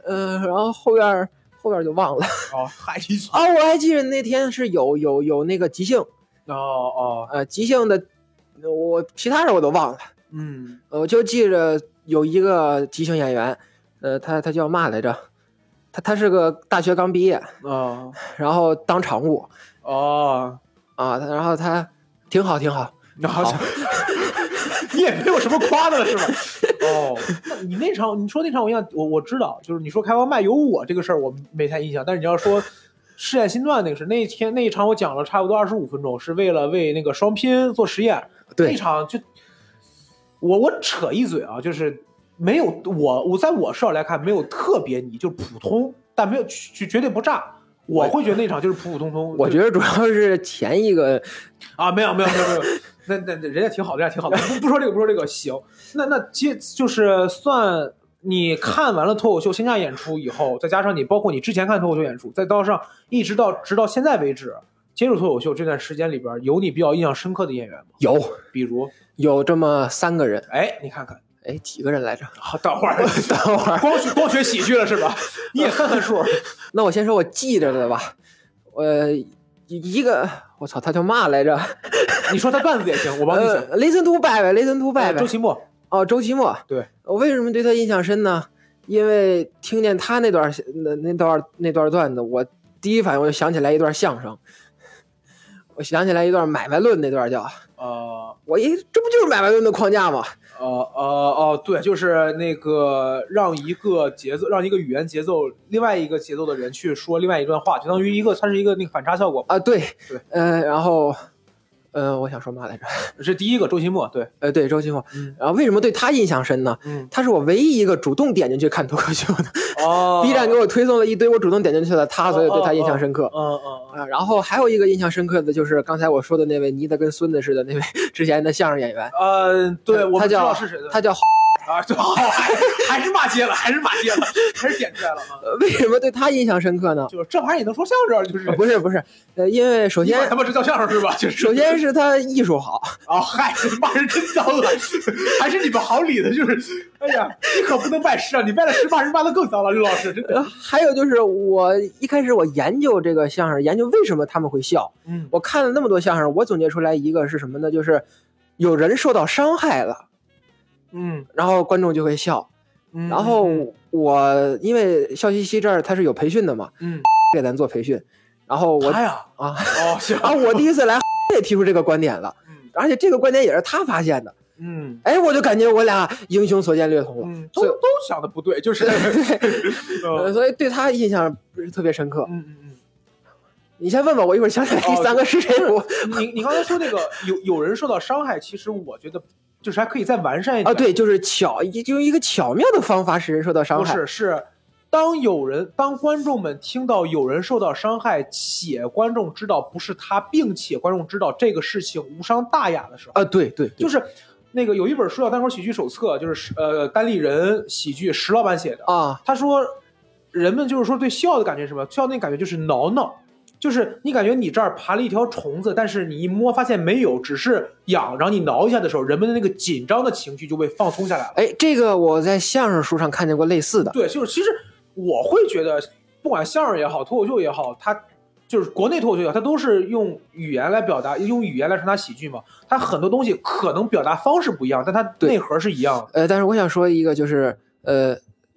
Speaker 2: 呃，然后后边后边就忘了。
Speaker 1: 哦，嗨，你
Speaker 2: 啊，我还记得那天是有有有那个即兴，
Speaker 1: 哦哦，
Speaker 2: 呃，即兴的，我其他人我都忘了，
Speaker 1: 嗯，
Speaker 2: 呃我就记着有一个即兴演员，呃，他他叫嘛来着？他他是个大学刚毕业，
Speaker 1: 哦
Speaker 2: 然后当场务。
Speaker 1: 哦，
Speaker 2: 啊，他然后他挺好挺好，
Speaker 1: 然后 你也没有什么夸的了是吧？哦，那你那场你说那场我印象我我知道，就是你说开外卖有我这个事儿我没太印象，但是你要说试验新段那个事那天那一场我讲了差不多二十五分钟，是为了为那个双拼做实验，
Speaker 2: 对
Speaker 1: 那场就我我扯一嘴啊，就是没有我我在我视角来看没有特别你，就普通，但没有绝绝对不炸。我会觉得那场就是普普通通。
Speaker 2: 我觉得主要是前一个
Speaker 1: 啊，没有没有没有没有，那那那人家挺好的，人家挺好的，不不说这个不说这个，行。那那接就是算你看完了脱口秀线下演出以后，再加上你包括你之前看脱口秀演出，再到上一直到直到现在为止接触脱口秀这段时间里边，有你比较印象深刻的演员吗？
Speaker 2: 有
Speaker 1: 比如，
Speaker 2: 有这么三个人，
Speaker 1: 哎，你看看，
Speaker 2: 哎，几个人来着？
Speaker 1: 好，等会儿，
Speaker 2: 等会儿，
Speaker 1: 光学光学喜剧了是吧？你也 看看数。
Speaker 2: 那我先说我记着的吧，呃，一个我操，他叫嘛来着？
Speaker 1: 你说他段子也行，我帮你想。
Speaker 2: 呃，Listen to Baby Listen to
Speaker 1: 哎
Speaker 2: Baby，
Speaker 1: 周奇墨，
Speaker 2: 哦，周奇墨。
Speaker 1: 对，
Speaker 2: 我为什么对他印象深呢？因为听见他那段那那段那段段子，我第一反应我就想起来一段相声。我想起来一段买卖论那段叫，
Speaker 1: 呃
Speaker 2: 我一这不就是买卖论的框架吗？
Speaker 1: 呃呃哦，对，就是那个让一个节奏，让一个语言节奏，另外一个节奏的人去说另外一段话，相当于一个，它是一个那个反差效果。
Speaker 2: 啊，对，
Speaker 1: 对，
Speaker 2: 呃，然后，呃，我想说嘛来着？
Speaker 1: 是第一个周奇墨，对，
Speaker 2: 呃，对，周奇墨。
Speaker 1: 嗯
Speaker 2: 然后为什么对他印象深呢？
Speaker 1: 嗯，
Speaker 2: 他是我唯一一个主动点进去看脱口秀的。
Speaker 1: 哦
Speaker 2: B 站给我推送了一堆我主动点进去的他，所以对他印象深刻。
Speaker 1: 嗯嗯
Speaker 2: 啊，然后还有一个印象深刻的就是刚才我说的那位泥的跟孙子似的那位 之前的相声演员，
Speaker 1: 呃，对，我知
Speaker 2: 他叫
Speaker 1: 道是谁的，
Speaker 2: 他叫
Speaker 1: 啊，对，还 还是骂街了，还是骂街了，还是点出来了啊！
Speaker 2: 为什么对他印象深刻呢？
Speaker 1: 就是这玩意儿也能说相声，就是
Speaker 2: 呃不是不是，呃，因为首先
Speaker 1: 他妈这叫相声是吧？就是
Speaker 2: 首先是他艺术好，
Speaker 1: 啊，嗨，你骂人真脏啊！还是你们好理的，就是，哎呀，你可不能拜师啊！你拜了师，骂人骂的更脏了，刘老师，真的。
Speaker 2: 呃，还有就是我一开始我研究这个相声，研究为什么他们会笑。
Speaker 1: 嗯
Speaker 2: 我看了那么多相声，我总结出来一个是什么呢？就是有人受到伤害了，
Speaker 1: 嗯
Speaker 2: 然后观众就会笑。
Speaker 1: 嗯，
Speaker 2: 然后我因为笑嘻嘻这儿他是有培训的嘛，
Speaker 1: 嗯，
Speaker 2: 给咱做培训，然后我
Speaker 1: 他呀，
Speaker 2: 啊，
Speaker 1: 哦，行，
Speaker 2: 然后我第一次来 也提出这个观点了，
Speaker 1: 嗯
Speaker 2: 而且这个观点也是他发现的。
Speaker 1: 嗯
Speaker 2: 哎，我就感觉我俩英雄所见略同了。
Speaker 1: 嗯，都都想的不对，就是，
Speaker 2: 对，
Speaker 1: 嗯
Speaker 2: 所以对他印象不是特别深刻。
Speaker 1: 嗯嗯。
Speaker 2: 你先问吧我，一会儿想起来第
Speaker 1: 哦
Speaker 2: 三个是谁？我
Speaker 1: 你你刚才说那个有有人受到伤害，其实我觉得就是还可以再完善一点
Speaker 2: 啊，对，就是巧，就用一个巧妙的方法使人受到伤害不。
Speaker 1: 是是，当有人当观众们听到有人受到伤害，且观众知道不是他，并且观众知道这个事情无伤大雅的时候，
Speaker 2: 啊，对对，对
Speaker 1: 就是那个有一本书叫《单口喜剧手册》，就是呃单立人喜剧石老板写的。
Speaker 2: 啊，
Speaker 1: 他说，人们就是说对笑的感觉是什么？笑那感觉就是挠挠，就是你感觉你这儿爬了一条虫子，但是你一摸发现没有，只是痒，然后你挠一下的时候，人们的那个紧张的情绪就被放松下来了。
Speaker 2: 哎，这个我在相声书上看见过类似的。
Speaker 1: 对，就是其实我会觉得，不管相声也好，脱口秀也好，它就是国内脱口秀也好，它都是用语言来表达，用语言来传达喜剧嘛。它很多东西可能表达方式不一样，但它内核是一样的。
Speaker 2: 呃，但是我想说一个，就是呃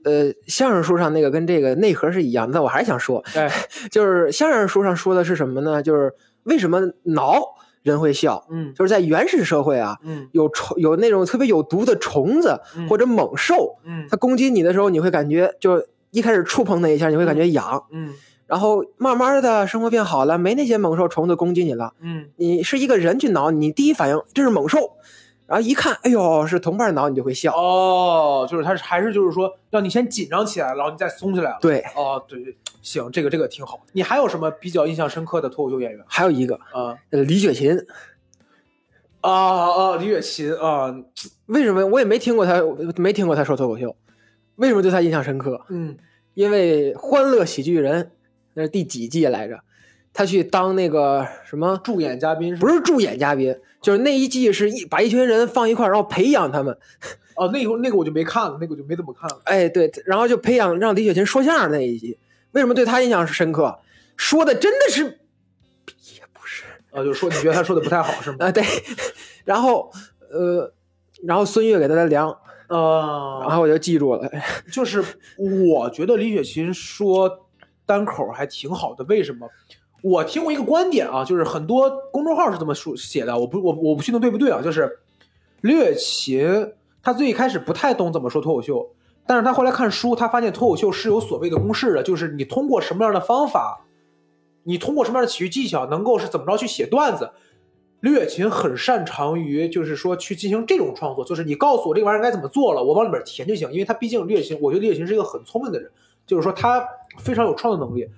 Speaker 2: 呃，相声书上那个跟这个内核是一样的，但我还是想说，
Speaker 1: 哎，
Speaker 2: 就是相声书上说的是什么呢？就是为什么挠人会笑？
Speaker 1: 嗯。
Speaker 2: 就是在原始社会啊，
Speaker 1: 嗯。
Speaker 2: 有虫有那种特别有毒的虫子
Speaker 1: 嗯。
Speaker 2: 或者猛兽，
Speaker 1: 嗯。
Speaker 2: 它攻击你的时候，你会感觉就一开始触碰那一下，你会感觉痒，
Speaker 1: 嗯。
Speaker 2: 然后慢慢的生活变好了，没那些猛兽虫子攻击你了，
Speaker 1: 嗯。
Speaker 2: 你是一个人去挠，你第一反应这是猛兽，然后一看，哎呦是同伴挠，你就会笑。
Speaker 1: 哦，就是他还是就是说让你先紧张起来，然后你再松起来了。
Speaker 2: 对，
Speaker 1: 哦，对对，行，这个这个挺好。你还有什么比较印象深刻的脱口秀演员
Speaker 2: 还有一个
Speaker 1: 啊
Speaker 2: 呃李雪琴，
Speaker 1: 啊啊，李雪琴啊，
Speaker 2: 为什么我也没听过她，没听过她说脱口秀，为什么对她印象深刻？
Speaker 1: 嗯
Speaker 2: 因为《欢乐喜剧人》那是第几季来着？他去当那个什么，
Speaker 1: 助演嘉宾
Speaker 2: 不是助演嘉宾，就是那一季是一把一群人放一块儿，然后培养他们。
Speaker 1: 哦，那个那个我就没看了，那个我就没怎么看了。
Speaker 2: 哎，对，然后就培养让李雪琴说相声那一集，为什么对他印象深刻？说的真的是也不是
Speaker 1: 啊，就是说你觉得他说的不太好是吗？
Speaker 2: 啊，对，然后呃，然后孙越给他的量，然
Speaker 1: 啊，
Speaker 2: 后我就记住了。
Speaker 1: 就是我觉得李雪琴说单口还挺好的，为什么？我听过一个观点啊，就是很多公众号是这么说写的，我不我我不确定对不对啊，就是刘雪琴她最开始不太懂怎么说脱口秀，但是她后来看书，她发现脱口秀是有所谓的公式的，就是你通过什么样的方法，你通过什么样的喜剧技巧，能够是怎么着去写段子。刘雪琴很擅长于，就是说去进行这种创作，就是你告诉我这个玩意儿该怎么做了，我往里面填就行。因为他毕竟刘雪琴，我觉得刘雪琴是一个很聪明的人，就是说他非常有创作能力，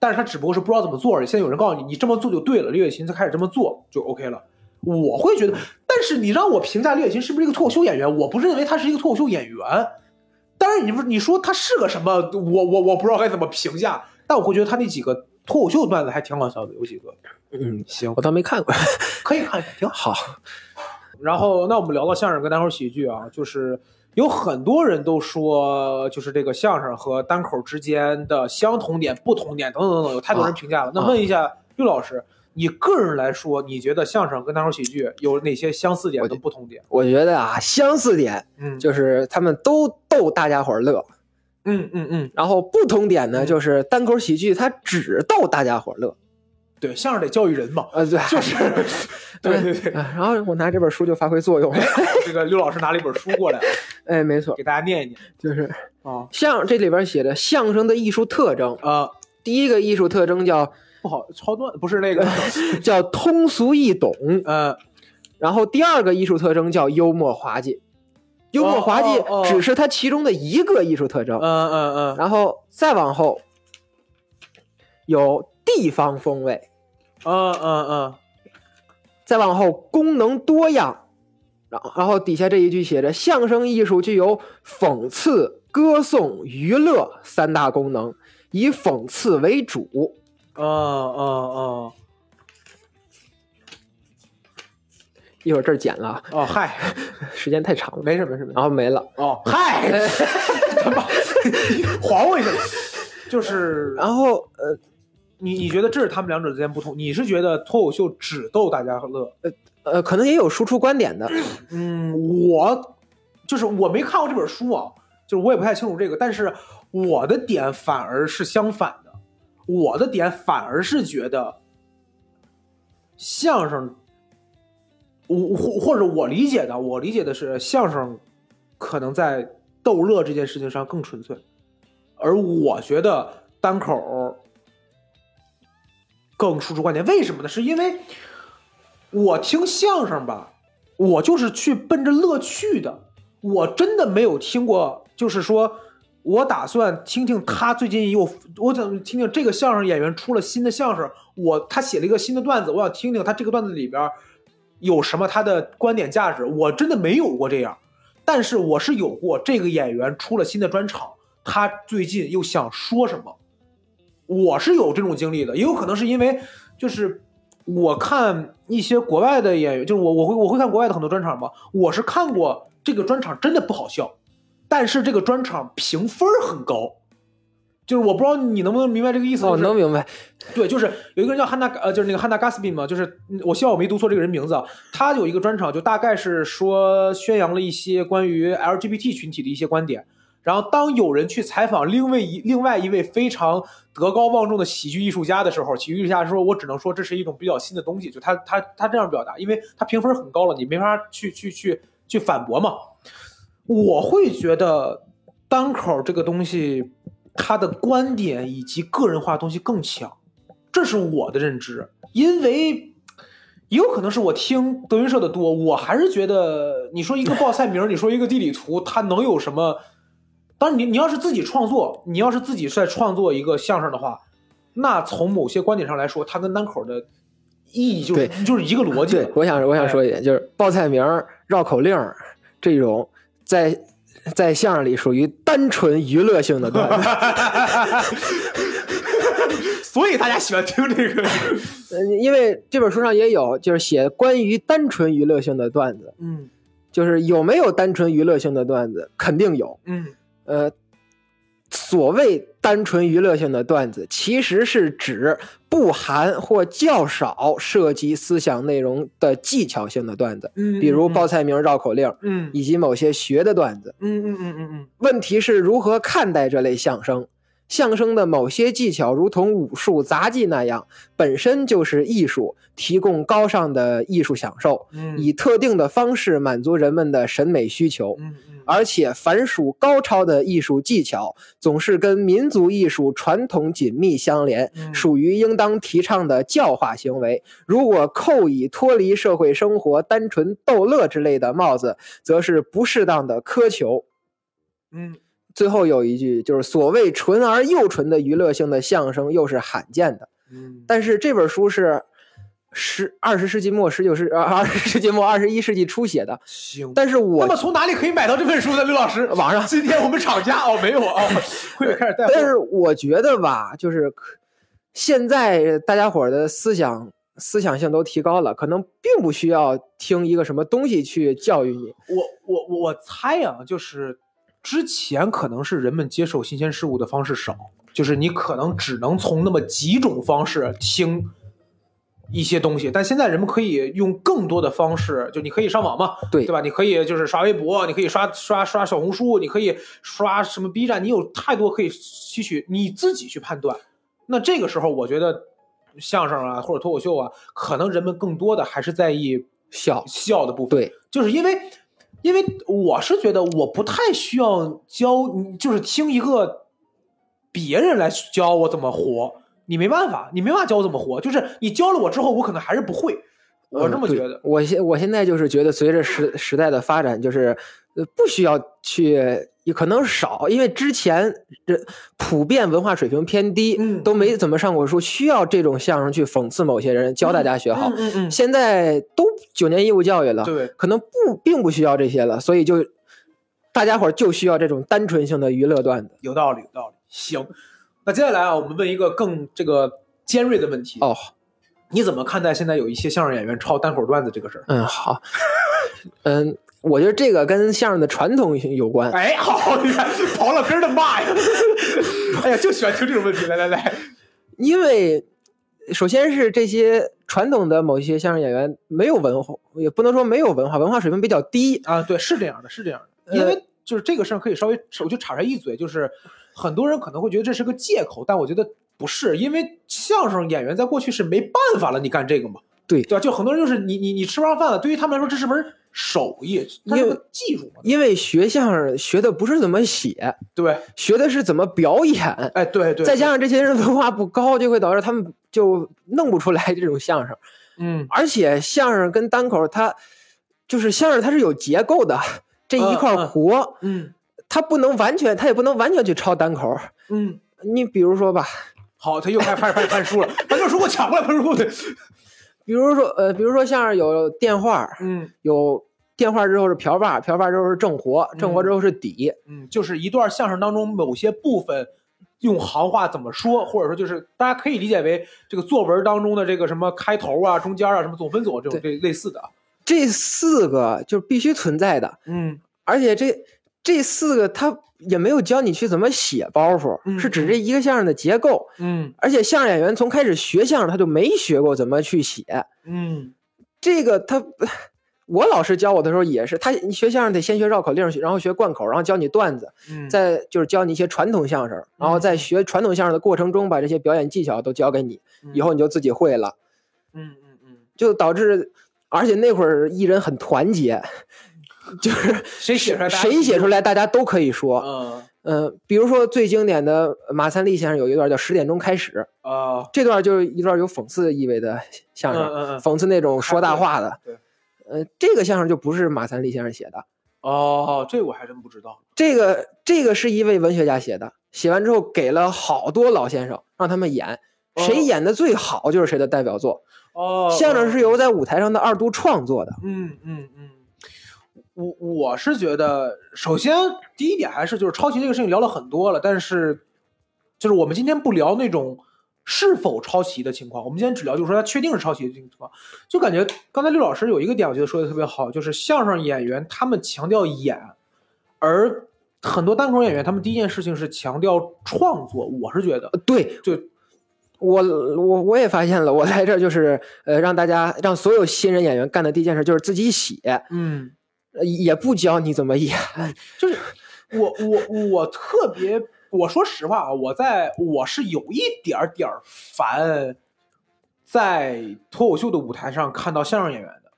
Speaker 1: 但是他只不过是不知道怎么做而已。现在有人告诉你，你这么做就对了，李雪琴才开始这么做就 OK 了。我会觉得，但是你让我评价李雪琴是不是一个脱口秀演员，我不认为他是一个脱口秀演员。但是，你不你说他是个什么，我我我不知道该怎么评价，但我会觉得他那几个脱口秀段子还挺好笑的，有几个
Speaker 2: 嗯，
Speaker 1: 行
Speaker 2: 我倒没看过。
Speaker 1: 可以看一看，挺好。
Speaker 2: 好，
Speaker 1: 然后，那我们聊到相声跟单口喜剧啊，就是有很多人都说，就是这个相声和单口之间的相同点、不同点等等等等，有太多人评价了。那问一下岳老师，你个人来说，你觉得相声跟单口喜剧有哪些相似点跟不同点？
Speaker 2: 我觉得啊，相似点
Speaker 1: 嗯，
Speaker 2: 就是他们都逗大家伙儿乐，
Speaker 1: 嗯嗯嗯，
Speaker 2: 然后不同点呢，
Speaker 1: 嗯
Speaker 2: 就是单口喜剧它只逗大家伙儿乐。
Speaker 1: 对，相声得教育人嘛，
Speaker 2: 呃，对，
Speaker 1: 就是，对对对。
Speaker 2: 啊然后我拿这本书就发挥作用了。
Speaker 1: 这个刘老师拿了一本书过来，
Speaker 2: 哎，没错，
Speaker 1: 给大家念一念
Speaker 2: 就是
Speaker 1: 啊。
Speaker 2: 相这里边写的相声的艺术特征，
Speaker 1: 啊，
Speaker 2: 第一个艺术特征叫
Speaker 1: 不好超段，不是那个，
Speaker 2: 叫通俗易懂，
Speaker 1: 呃，
Speaker 2: 然后第二个艺术特征叫幽默滑稽。幽默滑稽只是它其中的一个艺术特征，
Speaker 1: 嗯嗯嗯，
Speaker 2: 然后再往后有地方风味，
Speaker 1: 嗯嗯嗯，
Speaker 2: 再往后功能多样，然后然后底下这一句写着：相声艺术具有讽刺、歌颂、娱乐三大功能，以讽刺为主。
Speaker 1: 嗯嗯嗯，
Speaker 2: 一会儿这儿剪了啊，
Speaker 1: 哦嗨，
Speaker 2: 时间太长了，
Speaker 1: 没事没事没事。
Speaker 2: 然后没了。
Speaker 1: 哦嗨，他妈还我一下，就是
Speaker 2: 然后呃
Speaker 1: 你你觉得这是他们两者之间不同？你是觉得脱口秀只逗大家乐？
Speaker 2: 呃呃，可能也有输出观点的，
Speaker 1: 嗯，我就是我没看过这本书啊，就是我也不太清楚这个，但是我的点反而是相反的，我的点反而是觉得相声，我或或者我理解的，我理解的是相声可能在逗乐这件事情上更纯粹，而我觉得单口更输出观点。为什么呢？是因为我听相声吧，我就是去奔着乐趣的，我真的没有听过，就是说我打算听听他最近有，我想听听这个相声演员出了新的相声，我他写了一个新的段子，我想听听他这个段子里边有什么他的观点价值，我真的没有过这样，但是我是有过这个演员出了新的专场，他最近又想说什么，我是有这种经历的，也有可能是因为就是我看一些国外的演员，就是我我会我会看国外的很多专场嘛，我是看过这个专场真的不好笑，但是这个专场评分很高。就是我不知道你能不能明白这个意思，
Speaker 2: 哦，
Speaker 1: 就是
Speaker 2: 能明白。
Speaker 1: 对，就是有一个人叫汉娜，呃，就是那个汉娜·加斯宾嘛，就是嗯我希望我没读错这个人名字啊。他有一个专场，就大概是说宣扬了一些关于 LGBT 群体的一些观点。然后当有人去采访另外一另外一位非常德高望重的喜剧艺术家的时候，喜剧艺术家说：“我只能说这是一种比较新的东西。”就他他他这样表达，因为他评分很高了，你没法去去去去反驳嘛。我会觉得单口这个东西，他的观点以及个人化东西更强，这是我的认知。因为也有可能是我听德云社的多，我还是觉得你说一个报菜名，你说一个地理图，它能有什么？当然你你要是自己创作，你要是自己在创作一个相声的话，那从某些观点上来说，它跟单口的意义就是就是一个逻辑。
Speaker 2: 对，我想我想说一点，就是报菜名、绕口令这种，在在相声里属于单纯娱乐性的段子。
Speaker 1: 所以大家喜欢听这个。
Speaker 2: 呃因为这本书上也有，就是写关于单纯娱乐性的段子，
Speaker 1: 嗯
Speaker 2: 就是有没有单纯娱乐性的段子，肯定有。
Speaker 1: 嗯
Speaker 2: 呃，所谓单纯娱乐性的段子，其实是指不含或较少涉及思想内容的技巧性的段子，
Speaker 1: 嗯，
Speaker 2: 比如报菜名、绕口令，
Speaker 1: 嗯
Speaker 2: 以及某些学的段子。
Speaker 1: 嗯嗯嗯嗯嗯
Speaker 2: 问题是如何看待这类相声？相声的某些技巧，如同武术、杂技那样，本身就是艺术，提供高尚的艺术享受，
Speaker 1: 嗯，
Speaker 2: 以特定的方式满足人们的审美需求。而且，凡属高超的艺术技巧，总是跟民族艺术传统紧密相连，
Speaker 1: 嗯
Speaker 2: 属于应当提倡的教化行为。如果扣以脱离社会生活、单纯逗乐之类的帽子，则是不适当的苛求。
Speaker 1: 嗯
Speaker 2: 最后有一句，就是所谓纯而又纯的娱乐性的相声，又是罕见的。
Speaker 1: 嗯，
Speaker 2: 但是这本书是十二十世纪末、十九世呃二十世纪末、二十一世纪初写的，
Speaker 1: 行。
Speaker 2: 但是我
Speaker 1: 那么从哪里可以买到这本书呢，刘老师？
Speaker 2: 网上
Speaker 1: 今天我们厂家哦没有啊，会开始带货？
Speaker 2: 但是我觉得吧，就是现在大家伙的思想思想性都提高了，可能并不需要听一个什么东西去教育你。
Speaker 1: 我我我我猜啊，就是之前可能是人们接受新鲜事物的方式少，就是你可能只能从那么几种方式听一些东西，但现在人们可以用更多的方式，就你可以上网嘛，
Speaker 2: 对
Speaker 1: 对吧？你可以就是刷微博，你可以刷刷刷小红书，你可以刷什么 B 站，你有太多可以吸取，你自己去判断。那这个时候，我觉得相声啊或者脱口秀啊，可能人们更多的还是在意
Speaker 2: 笑，
Speaker 1: 笑的部分。，
Speaker 2: 对，
Speaker 1: 就是因为，因为我是觉得我不太需要教，就是听一个别人来教我怎么活，你没办法，你没办法教我怎么活，就是你教了我之后，我可能还是不会，我这么觉得。
Speaker 2: 我现我现在就是觉得，随着时时代的发展，就是呃不需要去，也可能少，因为之前这普遍文化水平偏低，
Speaker 1: 嗯
Speaker 2: 都没怎么上过书，需要这种相声去讽刺某些人，教大家学好。
Speaker 1: 嗯嗯嗯，
Speaker 2: 现在都九年义务教育了，
Speaker 1: 对，
Speaker 2: 可能不并不需要这些了，所以就大家伙儿就需要这种单纯性的娱乐段子。
Speaker 1: 有道理，有道理。行，那接下来啊，我们问一个更这个尖锐的问题。
Speaker 2: 哦，
Speaker 1: 你怎么看待现在有一些相声演员抄单口段子这个事儿？
Speaker 2: 嗯，好，嗯，我觉得这个跟相声的传统有关。
Speaker 1: 哎，好，你看刨了根儿的骂呀！哎呀，就喜欢听这种问题。来来来，
Speaker 2: 因为首先是这些传统的某一些相声演员没有文化，也不能说没有文化，文化水平比较低。
Speaker 1: 啊，对，是这样的，是这样的，
Speaker 2: 呃
Speaker 1: 因为就是这个事儿可以稍微，我就插上一嘴，就是很多人可能会觉得这是个借口，但我觉得不是，因为相声演员在过去是没办法了，你干这个嘛，
Speaker 2: 对
Speaker 1: 对吧？就很多人就是你你你吃不上饭了，对于他们来说这是门手艺，它是
Speaker 2: 因为
Speaker 1: 个技术嘛，
Speaker 2: 因为学相声学的不是怎么写，
Speaker 1: 对，
Speaker 2: 学的是怎么表演。
Speaker 1: 哎，对对，
Speaker 2: 再加上这些人文化不高，就会导致他们就弄不出来这种相声。
Speaker 1: 嗯，
Speaker 2: 而且相声跟单口它就是相声，它是有结构的，这一块活，
Speaker 1: 嗯
Speaker 2: 它不能完全，它也不能完全去抄单口。
Speaker 1: 嗯，
Speaker 2: 你比如说吧，
Speaker 1: 好，他又开始开始开始看书了，把这本书给我抢过来，把这本书给我，
Speaker 2: 比如说呃，比如说像是有电话，
Speaker 1: 嗯
Speaker 2: 有电话之后是瓢把，瓢把之后是正活，正活之后是底。
Speaker 1: 嗯，就是一段相声当中某些部分。用行话怎么说，或者说就是大家可以理解为这个作文当中的这个什么开头啊、中间啊、什么总分总这种这类似的啊。
Speaker 2: 这四个就必须存在的，
Speaker 1: 嗯
Speaker 2: 而且这这四个它也没有教你去怎么写包袱，
Speaker 1: 嗯
Speaker 2: 是指这一个相声的结构。
Speaker 1: 嗯
Speaker 2: 而且相声演员从开始学相声，他就没学过怎么去写。
Speaker 1: 嗯
Speaker 2: 这个他，我老师教我的时候也是，他你学相声得先学绕口令，然后学贯口，然后教你段子，
Speaker 1: 嗯，
Speaker 2: 再就是教你一些传统相声，然后在学传统相声的过程中，把这些表演技巧都教给你，以后你就自己会了，
Speaker 1: 嗯嗯嗯，
Speaker 2: 就导致，而且那会儿艺人很团结，就是
Speaker 1: 谁写出来
Speaker 2: 谁写出来大家都可以说，
Speaker 1: 嗯
Speaker 2: 嗯、比如说最经典的马三立先生有一段叫十点钟开始，
Speaker 1: 啊
Speaker 2: 这段就是一段有讽刺意味的相声，讽刺那种说大话的。
Speaker 1: 对，
Speaker 2: 呃，这个相声就不是马三立先生写的，
Speaker 1: 哦，这我还真不知道。
Speaker 2: 这个这个是一位文学家写的，写完之后给了好多老先生让他们演，
Speaker 1: 哦
Speaker 2: 谁演的最好就是谁的代表作。
Speaker 1: 哦，
Speaker 2: 相声是由在舞台上的二度创作的。
Speaker 1: 嗯嗯嗯，我我是觉得，首先第一点还是就是抄袭这个事情聊了很多了，但是就是我们今天不聊那种是否抄袭的情况，我们今天只聊就是说他确定是抄袭的情况。就感觉刚才刘老师有一个点，我觉得说的特别好，就是相声演员他们强调演，而很多单口演员他们第一件事情是强调创作。我是觉得，
Speaker 2: 对，
Speaker 1: 就
Speaker 2: 我我我也发现了，我来这儿就是呃让大家让所有新人演员干的第一件事就是自己写，
Speaker 1: 嗯。
Speaker 2: 呃也不教你怎么演。
Speaker 1: 就是我我我特别，我说实话啊，我在我是有一点点儿烦，在脱口秀的舞台上看到相声演员的，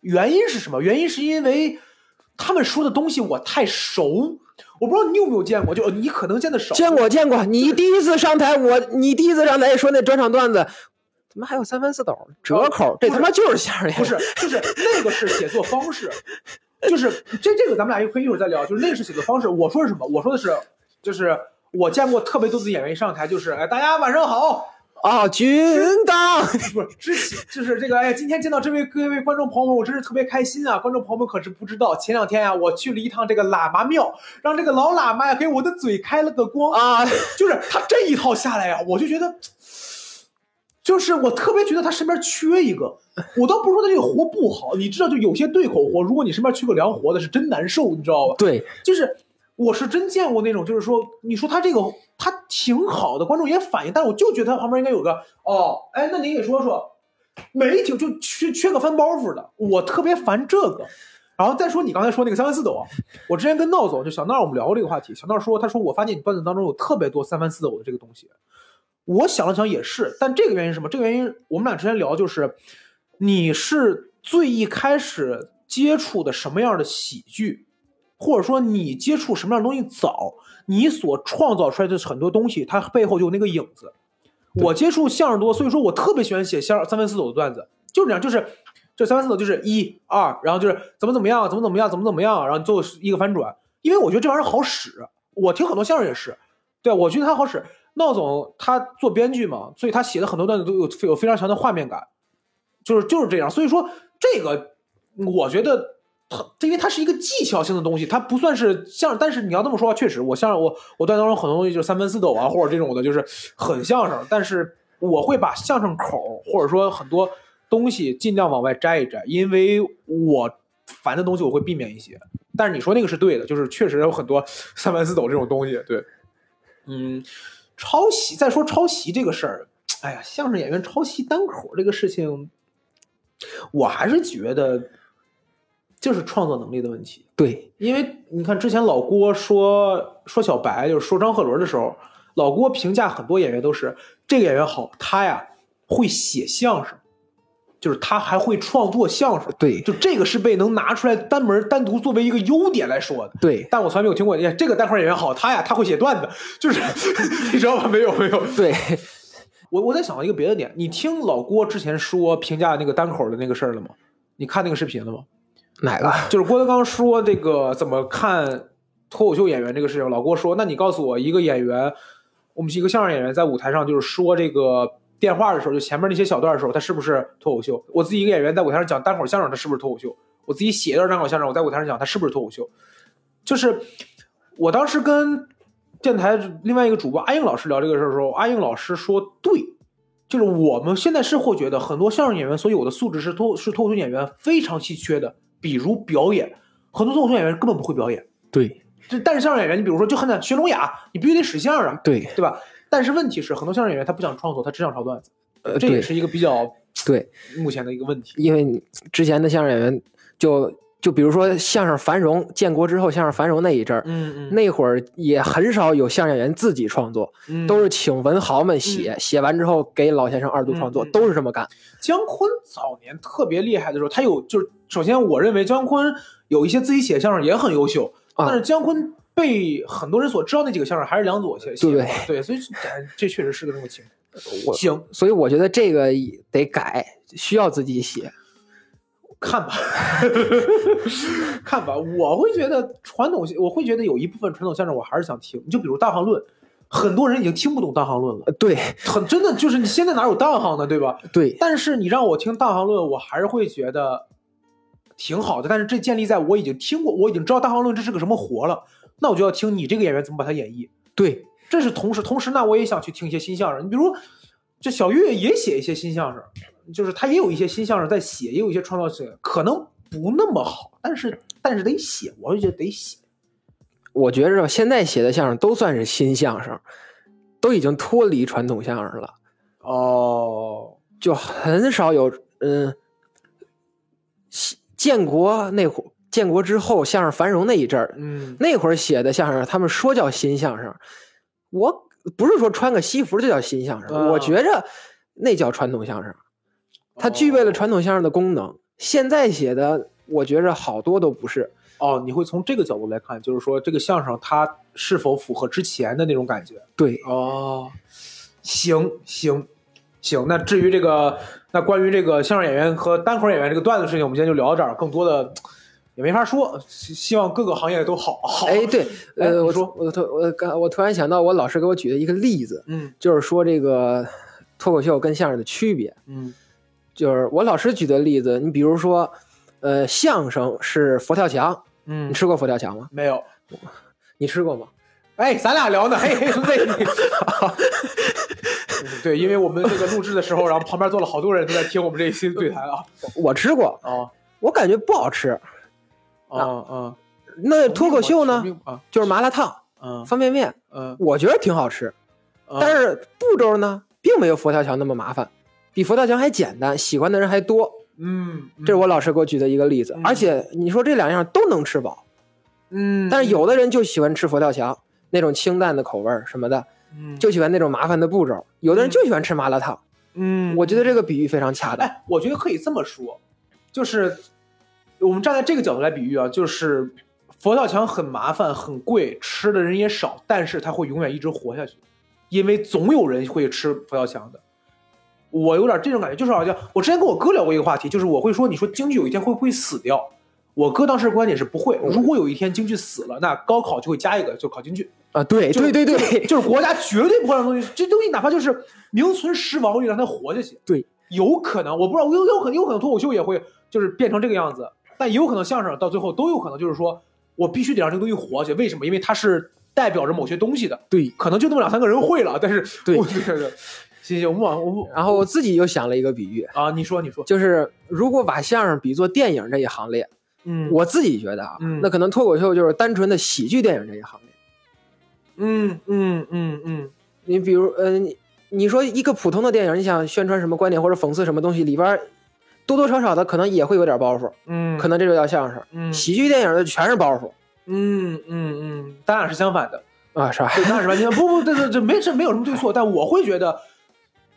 Speaker 1: 原因是什么？原因是因为他们说的东西我太熟，我不知道你有没有见过，就你可能见的少，
Speaker 2: 见过见过，你第一次上台，我你第一次上台说那专场段子，怎么还有三番四抖折口？这他妈就是相声演员
Speaker 1: 不是，就是那个是写作方式，就是这这个咱们俩可以一会儿再聊，就是那个是写作方式。我说的是什么？我说的是，就是我见过特别多的演员一上台就是，哎，大家晚上好，
Speaker 2: 啊，军当
Speaker 1: 不是之前就是这个，哎，今天见到这位各位观众朋友们，我真是特别开心啊！观众朋友们可是不知道，前两天呀、我去了一趟这个喇嘛庙，让这个老喇嘛呀给我的嘴开了个光，
Speaker 2: 啊，
Speaker 1: 就是他这一套下来呀、我就觉得，就是我特别觉得他身边缺一个。我倒不是说他这个活不好，你知道，就有些对口活，如果你身边缺个良活的，是真难受，你知道吧？
Speaker 2: 对，
Speaker 1: 就是我是真见过那种，就是说，你说他这个他挺好的，观众也反应，但我就觉得他旁边应该有个哦，哎，那您给说说，没挺就缺缺个翻包袱的，我特别烦这个。然后再说你刚才说那个三番四抖啊，我之前跟闹总就小闹我们聊过这个话题，小闹说他说我发现你段子当中有特别多三番四抖的这个东西，我想了想也是，但这个原因是什么？这个原因我们俩之前聊就是，你是最一开始接触的什么样的喜剧，或者说你接触什么样的东西早，你所创造出来的很多东西，它背后就有那个影子。我接触相声多，所以说我特别喜欢写相声三分四走的段子，就是这样，就是这三分四走就是一二，然后就是怎么怎么样，怎么怎么样，怎么怎么样，然后最后一个反转，因为我觉得这玩意儿好使。我听很多相声也是，对我觉得它好使。闹总他做编剧嘛，所以他写的很多段子都有有非常强的画面感，就是就是这样。所以说这个我觉得他，因为它是一个技巧性的东西，它不算是相声。但是你要这么说话，确实我相声我我段当中很多东西就是三分四抖啊，或者这种的，就是很相声。但是我会把相声口或者说很多东西尽量往外摘一摘，因为我烦的东西我会避免一些。但是你说那个是对的，就是确实有很多三分四抖这种东西，对，嗯。抄袭，再说抄袭这个事儿，哎呀，相声演员抄袭单口这个事情，我还是觉得就是创作能力的问题。
Speaker 2: 对，
Speaker 1: 因为你看之前老郭说说小白，就是说张鹤伦的时候，老郭评价很多演员都是这个演员好，他呀会写相声，就是他还会创作相声。
Speaker 2: 对，
Speaker 1: 就这个是被能拿出来单门单独作为一个优点来说的。
Speaker 2: 对，
Speaker 1: 但我从来没有听过，哎，这个单口演员好，他呀他会写段子，就是 你知道吗？没有没有。
Speaker 2: 对，
Speaker 1: 我我在想到一个别的点，你听老郭之前说评价那个单口的那个事儿了吗？你看那个视频了吗？
Speaker 2: 哪个？
Speaker 1: 就是郭德纲说这个怎么看脱口秀演员这个事情，老郭说，那你告诉我一个演员，我们是一个相声演员，在舞台上就是说这个电话的时候，就前面那些小段的时候，他是不是脱口秀？我自己一个演员在舞台上讲单口相声，他是不是脱口秀？我自己写一段单口相声，我在舞台上讲，他是不是脱口秀？就是我当时跟电台另外一个主播阿英老师聊这个事儿的时候，阿英老师说对，就是我们现在是会觉得很多相声演员所有的素质是脱是脱口秀演员非常稀缺的，比如表演，很多脱口秀演员根本不会表演。
Speaker 2: 对，
Speaker 1: 就但是相声演员，你比如说就很难学聋哑，你必须得使相声，
Speaker 2: 对，
Speaker 1: 对吧？但是问题是，很多相声演员他不想创作，他只想抄段子，
Speaker 2: 呃，
Speaker 1: 这也是一个比较
Speaker 2: 对，
Speaker 1: 目前的一个问题。
Speaker 2: 因为之前的相声演员就就比如说相声繁荣建国之后，相声繁荣那一阵儿，
Speaker 1: 嗯嗯，
Speaker 2: 那会儿也很少有相声演员自己创作，
Speaker 1: 嗯
Speaker 2: 都是请文豪们写，写完之后给老先生二度创作，都是这么干。
Speaker 1: 姜昆早年特别厉害的时候，他有就是首先我认为姜昆有一些自己写相声也很优秀，
Speaker 2: 啊
Speaker 1: 但是姜昆被很多人所知道那几个相声还是梁左写写的
Speaker 2: 对，
Speaker 1: 对，所以哎这确实是个这么情
Speaker 2: 况
Speaker 1: 行，
Speaker 2: 所以我觉得这个得改，需要自己写。
Speaker 1: 看吧，看吧，我会觉得传统，我会觉得有一部分传统相声我还是想听，你就比如大行论，很多人已经听不懂大行论了，
Speaker 2: 呃对
Speaker 1: 很真的就是你现在哪有大行呢，对吧？
Speaker 2: 对
Speaker 1: 但是你让我听大行论，我还是会觉得挺好的。但是这建立在我已经听过，我已经知道大行论这是个什么活了，那我就要听你这个演员怎么把它演绎。
Speaker 2: 对
Speaker 1: 这是同时，同时呢我也想去听一些新相声。你比如这小岳也写一些新相声，就是他也有一些新相声在写，也有一些创造性，可能不那么好，但是但是得写，我就觉得得写。
Speaker 2: 我觉着现在写的相声都算是新相声，都已经脱离传统相声了，
Speaker 1: 哦，
Speaker 2: 就很少有嗯，西建国那会儿建国之后相声繁荣那一阵儿，
Speaker 1: 嗯，
Speaker 2: 那会儿写的相声，他们说叫新相声，我不是说穿个西服就叫新相声，
Speaker 1: 啊
Speaker 2: 我觉着那叫传统相声，它具备了传统相声的功能。现在写的，我觉着好多都不是。
Speaker 1: 哦，你会从这个角度来看，就是说这个相声它是否符合之前的那种感觉？
Speaker 2: 对，
Speaker 1: 哦，行行行，那至于这个，那关于这个相声演员和单口演员这个段子事情，我们今天就聊到这儿，更多的也没法说，希希望各个行业都好。好，
Speaker 2: 哎，对，呃，我
Speaker 1: 说
Speaker 2: 我突我刚我突然想到，我老师给我举的一个例子，
Speaker 1: 嗯
Speaker 2: 就是说这个脱口秀跟相声的区别。
Speaker 1: 嗯
Speaker 2: 就是我老师举的例子，你比如说，呃，相声是佛跳墙，
Speaker 1: 嗯
Speaker 2: 你，吃过佛跳墙吗？
Speaker 1: 没有。
Speaker 2: 你吃过吗？
Speaker 1: 哎，咱俩聊呢，嘿嘿，孙子，你 嗯对，因为我们这个录制的时候，然后旁边坐了好多人都在听我们这一期对谈啊。
Speaker 2: 我吃过，
Speaker 1: 啊
Speaker 2: 我感觉不好吃。
Speaker 1: 哦哦，
Speaker 2: 那脱口秀呢，
Speaker 1: 啊，
Speaker 2: 就是麻辣烫、
Speaker 1: 嗯
Speaker 2: 方便面，
Speaker 1: 嗯，
Speaker 2: 我觉得挺好吃，但是步骤呢，并没有佛跳墙那么麻烦，比佛跳墙还简单，喜欢的人还多。
Speaker 1: 嗯，
Speaker 2: 这是我老师给我举的一个例子。
Speaker 1: 嗯
Speaker 2: 而且你说这两样都能吃饱，
Speaker 1: 嗯，
Speaker 2: 但是有的人就喜欢吃佛跳墙那种清淡的口味儿什么的，
Speaker 1: 嗯
Speaker 2: 就喜欢那种麻烦的步骤，有的人就喜欢吃麻辣烫。
Speaker 1: 嗯，
Speaker 2: 我觉得这个比喻非常恰当。
Speaker 1: 哎，我觉得可以这么说，就是我们站在这个角度来比喻啊，就是佛跳墙很麻烦、很贵，吃的人也少，但是它会永远一直活下去，因为总有人会吃佛跳墙的。我有点这种感觉，就是好像我之前跟我哥聊过一个话题，就是我会说，你说京剧有一天会不会死掉？我哥当时的观点是不会。如果有一天京剧死了，那高考就会加一个，就考京剧。
Speaker 2: 啊，对
Speaker 1: 就
Speaker 2: 对对对，
Speaker 1: 就是国家绝对不会让东西，这东西哪怕就是名存实亡，我也让它活下去。
Speaker 2: 对，
Speaker 1: 有可能，我不知道，有有可能，有可能脱口秀也会就是变成这个样子，但也有可能相声到最后都有可能就是说我必须得让这个东西活下去。为什么？因为它是代表着某些东西的，
Speaker 2: 对。
Speaker 1: 可能就那么两三个人会了，但是
Speaker 2: 对
Speaker 1: 我觉得，行行，我们往我们
Speaker 2: 然后我自己又想了一个比喻，
Speaker 1: 啊，你说你说，
Speaker 2: 就是如果把相声比作电影这一行列，
Speaker 1: 嗯，
Speaker 2: 我自己觉得啊，
Speaker 1: 嗯
Speaker 2: 那可能脱口秀就是单纯的喜剧电影这一行列。
Speaker 1: 嗯嗯嗯嗯
Speaker 2: 你比如，呃，你你说一个普通的电影，你想宣传什么观点或者讽刺什么东西，里边儿多多少少的可能也会有点包袱，
Speaker 1: 嗯，
Speaker 2: 可能这就叫相声。
Speaker 1: 嗯
Speaker 2: 喜剧电影的全是包袱
Speaker 1: 嗯嗯嗯，咱俩是相反的。
Speaker 2: 啊，是吧？
Speaker 1: 对，当然是完全不不，这这这没这没有什么对错，但我会觉得，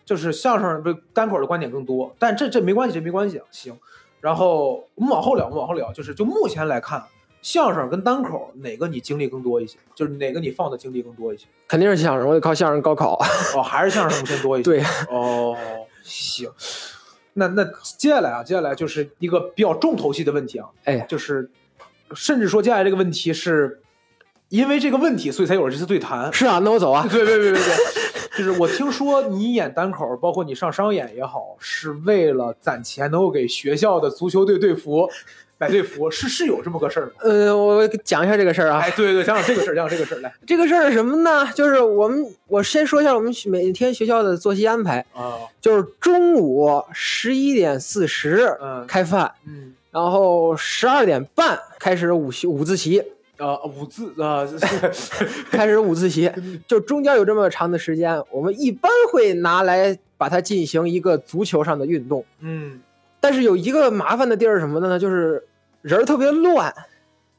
Speaker 1: 就是相声不单口的观点更多，但这这没关系，这没关系啊，行。然后我们往后聊，我们往后聊，就是就目前来看，相声跟单口哪个你经历更多一些？就是哪个你放的精力更多一些？
Speaker 2: 肯定是相声，我得靠相声高考。
Speaker 1: 哦，还是相声目前多一些？
Speaker 2: 对，
Speaker 1: 哦，行。那那接下来啊，接下来就是一个比较重头戏的问题啊，
Speaker 2: 哎，
Speaker 1: 就是甚至说接下来这个问题是因为这个问题，所以才有了这次对谈。
Speaker 2: 是啊，那我走啊。
Speaker 1: 对对对对对，就是我听说你演单口，包括你上商演也好，是为了攒钱能够给学校的足球队队服买队服，是是有这么个事儿吗？
Speaker 2: 呃，我讲一下这个事儿啊。
Speaker 1: 哎，对对，讲讲这个事儿，讲讲这个事儿来
Speaker 2: 这个事儿是什么呢？就是我们，我先说一下我们每天学校的作息安排，
Speaker 1: 啊，
Speaker 2: 就是中午十一点四十
Speaker 1: 嗯
Speaker 2: 开饭，
Speaker 1: 嗯
Speaker 2: 然后十二点半开始午休午自习，
Speaker 1: 啊，午自啊
Speaker 2: 开始午自习，就中间有这么长的时间，我们一般会拿来把它进行一个足球上的运动。
Speaker 1: 嗯
Speaker 2: 但是有一个麻烦的地儿是什么的呢？就是人儿特别乱，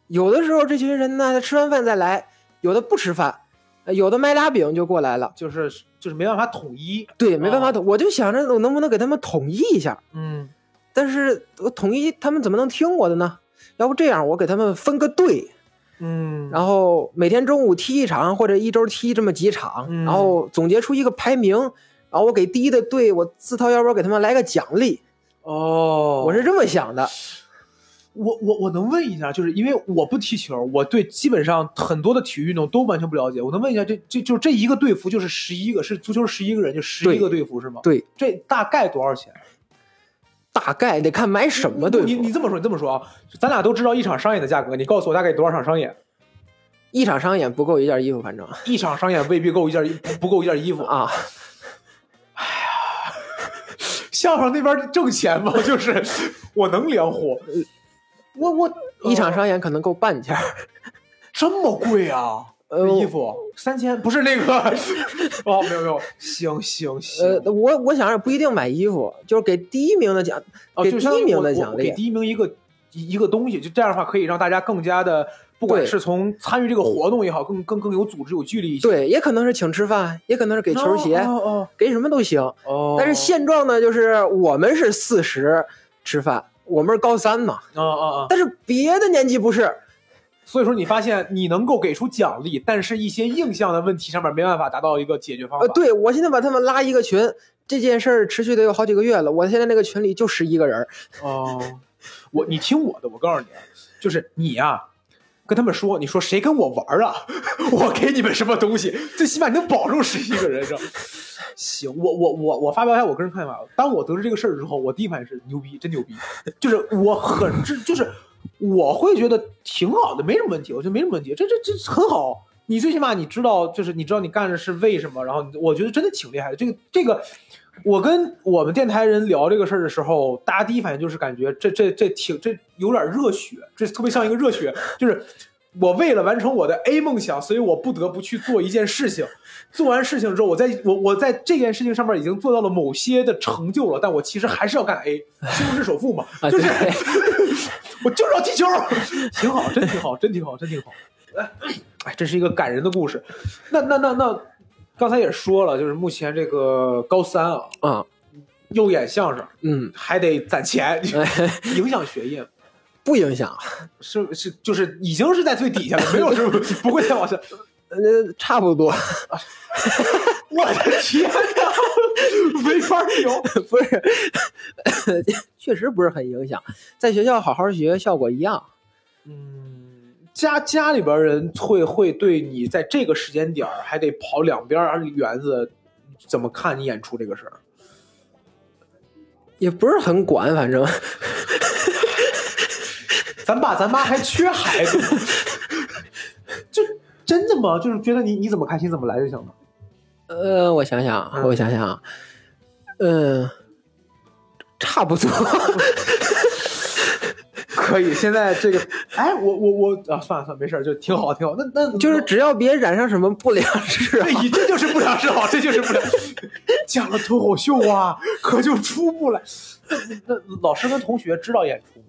Speaker 2: 有的时候这群人呢，他吃完饭再来，有的不吃饭，呃有的买俩饼就过来了。
Speaker 1: 就是就是没办法统一，
Speaker 2: 对，没办法
Speaker 1: 哦
Speaker 2: 统，我就想着我能不能给他们统一一下，
Speaker 1: 嗯。
Speaker 2: 但是我统一他们怎么能听我的呢？要不这样，我给他们分个队，
Speaker 1: 嗯，
Speaker 2: 然后每天中午踢一场，或者一周踢这么几场，
Speaker 1: 嗯。
Speaker 2: 然后总结出一个排名，然后我给第一的队，我自掏腰包给他们来个奖励，
Speaker 1: 哦，
Speaker 2: 我是这么想的。
Speaker 1: 我我我能问一下，就是因为我不踢球，我对基本上很多的体育运动都完全不了解。我能问一下，这这就这一个队服就是十一个，是足球十一个人就十一个队服是吗？，
Speaker 2: 对，
Speaker 1: 这大概多少钱？
Speaker 2: 大概得看买什么队服。
Speaker 1: 你你这么说，你这么说啊，咱俩都知道一场商演的价格，你告诉我大概多少场商演？
Speaker 2: 一场商演不够一件衣服，反正
Speaker 1: 一场商演未必够一件不够一件衣服。
Speaker 2: 啊，
Speaker 1: 相声那边挣钱吗？就是我能连活，我我
Speaker 2: 一场
Speaker 1: 呃
Speaker 2: 商演可能够半件儿。
Speaker 1: 这么贵啊？
Speaker 2: 呃
Speaker 1: 衣服三千不是那个 哦，没有没有，行行行，
Speaker 2: 呃，我我想着不一定买衣服，就是给第一名的奖，
Speaker 1: 哦，
Speaker 2: 给第一名的奖励。
Speaker 1: 我给第一名一个一一个东西，就这样的话可以让大家更加的，不管是从参与这个活动也好，更更更有组织有纪律一些。
Speaker 2: 对，也可能是请吃饭，也可能是给球鞋，
Speaker 1: 哦哦
Speaker 2: 给什么都行。但是现状呢，就是我们是四十吃饭，我们是高三嘛，
Speaker 1: 啊啊啊，
Speaker 2: 但是别的年级不是。
Speaker 1: 所以说你发现你能够给出奖励，但是一些硬项的问题上面没办法达到一个解决方法。
Speaker 2: 呃，对我现在把他们拉一个群，这件事儿持续得有好几个月了，我现在那个群里就十一个人儿。
Speaker 1: 哦，我你听我的，我告诉你，啊，就是你呀、跟他们说，你说谁跟我玩啊，我给你们什么东西，最起码你能保住十一个人，是吧？行，我我我我发表一下我个人看法。当我得知这个事儿之后，我第一反应是牛逼，真牛逼，就是我很这就是我会觉得挺好的，没什么问题，我觉得没什么问题，这这这很好。你最起码你知道，就是你知道你干的是为什么，然后我觉得真的挺厉害的。这个这个，我跟我们电台人聊这个事儿的时候，大家第一反应就是感觉这这这挺这有点热血，这特别像一个热血，就是我为了完成我的 A 梦想，所以我不得不去做一件事情。做完事情之后，我在我我在这件事情上面已经做到了某些的成就了，但我其实还是要干 A，西红柿首富嘛，
Speaker 2: 啊
Speaker 1: 就是
Speaker 2: 对
Speaker 1: 我就是要踢球，挺好，真挺好，真挺好，真挺好。哎，哎，这是一个感人的故事。那那那那，刚才也说了，就是目前这个高三啊，
Speaker 2: 啊，
Speaker 1: 又演相声，
Speaker 2: 嗯，
Speaker 1: 还得攒钱，影响学业。
Speaker 2: 不影响，
Speaker 1: 是是，就是已经是在最底下了，没有是不不会再往下。
Speaker 2: 呃，差不多，
Speaker 1: 我的天哪，没法聊。
Speaker 2: 不是，确实不是很影响，在学校好好学，效果一样。
Speaker 1: 嗯，家家里边人会会对你在这个时间点儿还得跑两边儿园子，怎么看你演出这个事儿？
Speaker 2: 也不是很管，反正
Speaker 1: 咱爸咱妈还缺孩子吗？就真的吗？就是觉得你你怎么开心怎么来就行了。
Speaker 2: 呃，我想想，
Speaker 1: 嗯
Speaker 2: 我想想啊，嗯、差不多。
Speaker 1: 可以，现在这个，哎，我我我啊，算了算了，没事儿，就挺好挺好。那那
Speaker 2: 就是只要别染上什么不良嗜好，
Speaker 1: 对，这就是不良嗜好，这就是不良。讲了脱口秀啊，可就出不来。那那老师跟同学知道演出吗？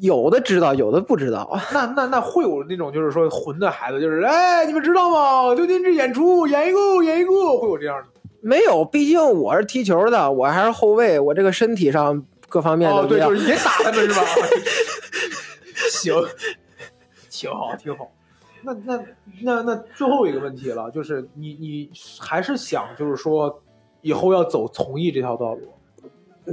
Speaker 2: 有的知道，有的不知道啊。
Speaker 1: 那那那会有那种就是说混的孩子，就是哎，你们知道吗？刘金志演出演一个演一个，会有这样的。
Speaker 2: 没有，毕竟我是踢球的，我还是后卫，我这个身体上各方面
Speaker 1: 哦，对，就是也打他们是吧？行，挺好，挺好。那那那那最后一个问题了，就是你你还是想就是说以后要走从艺这条道路？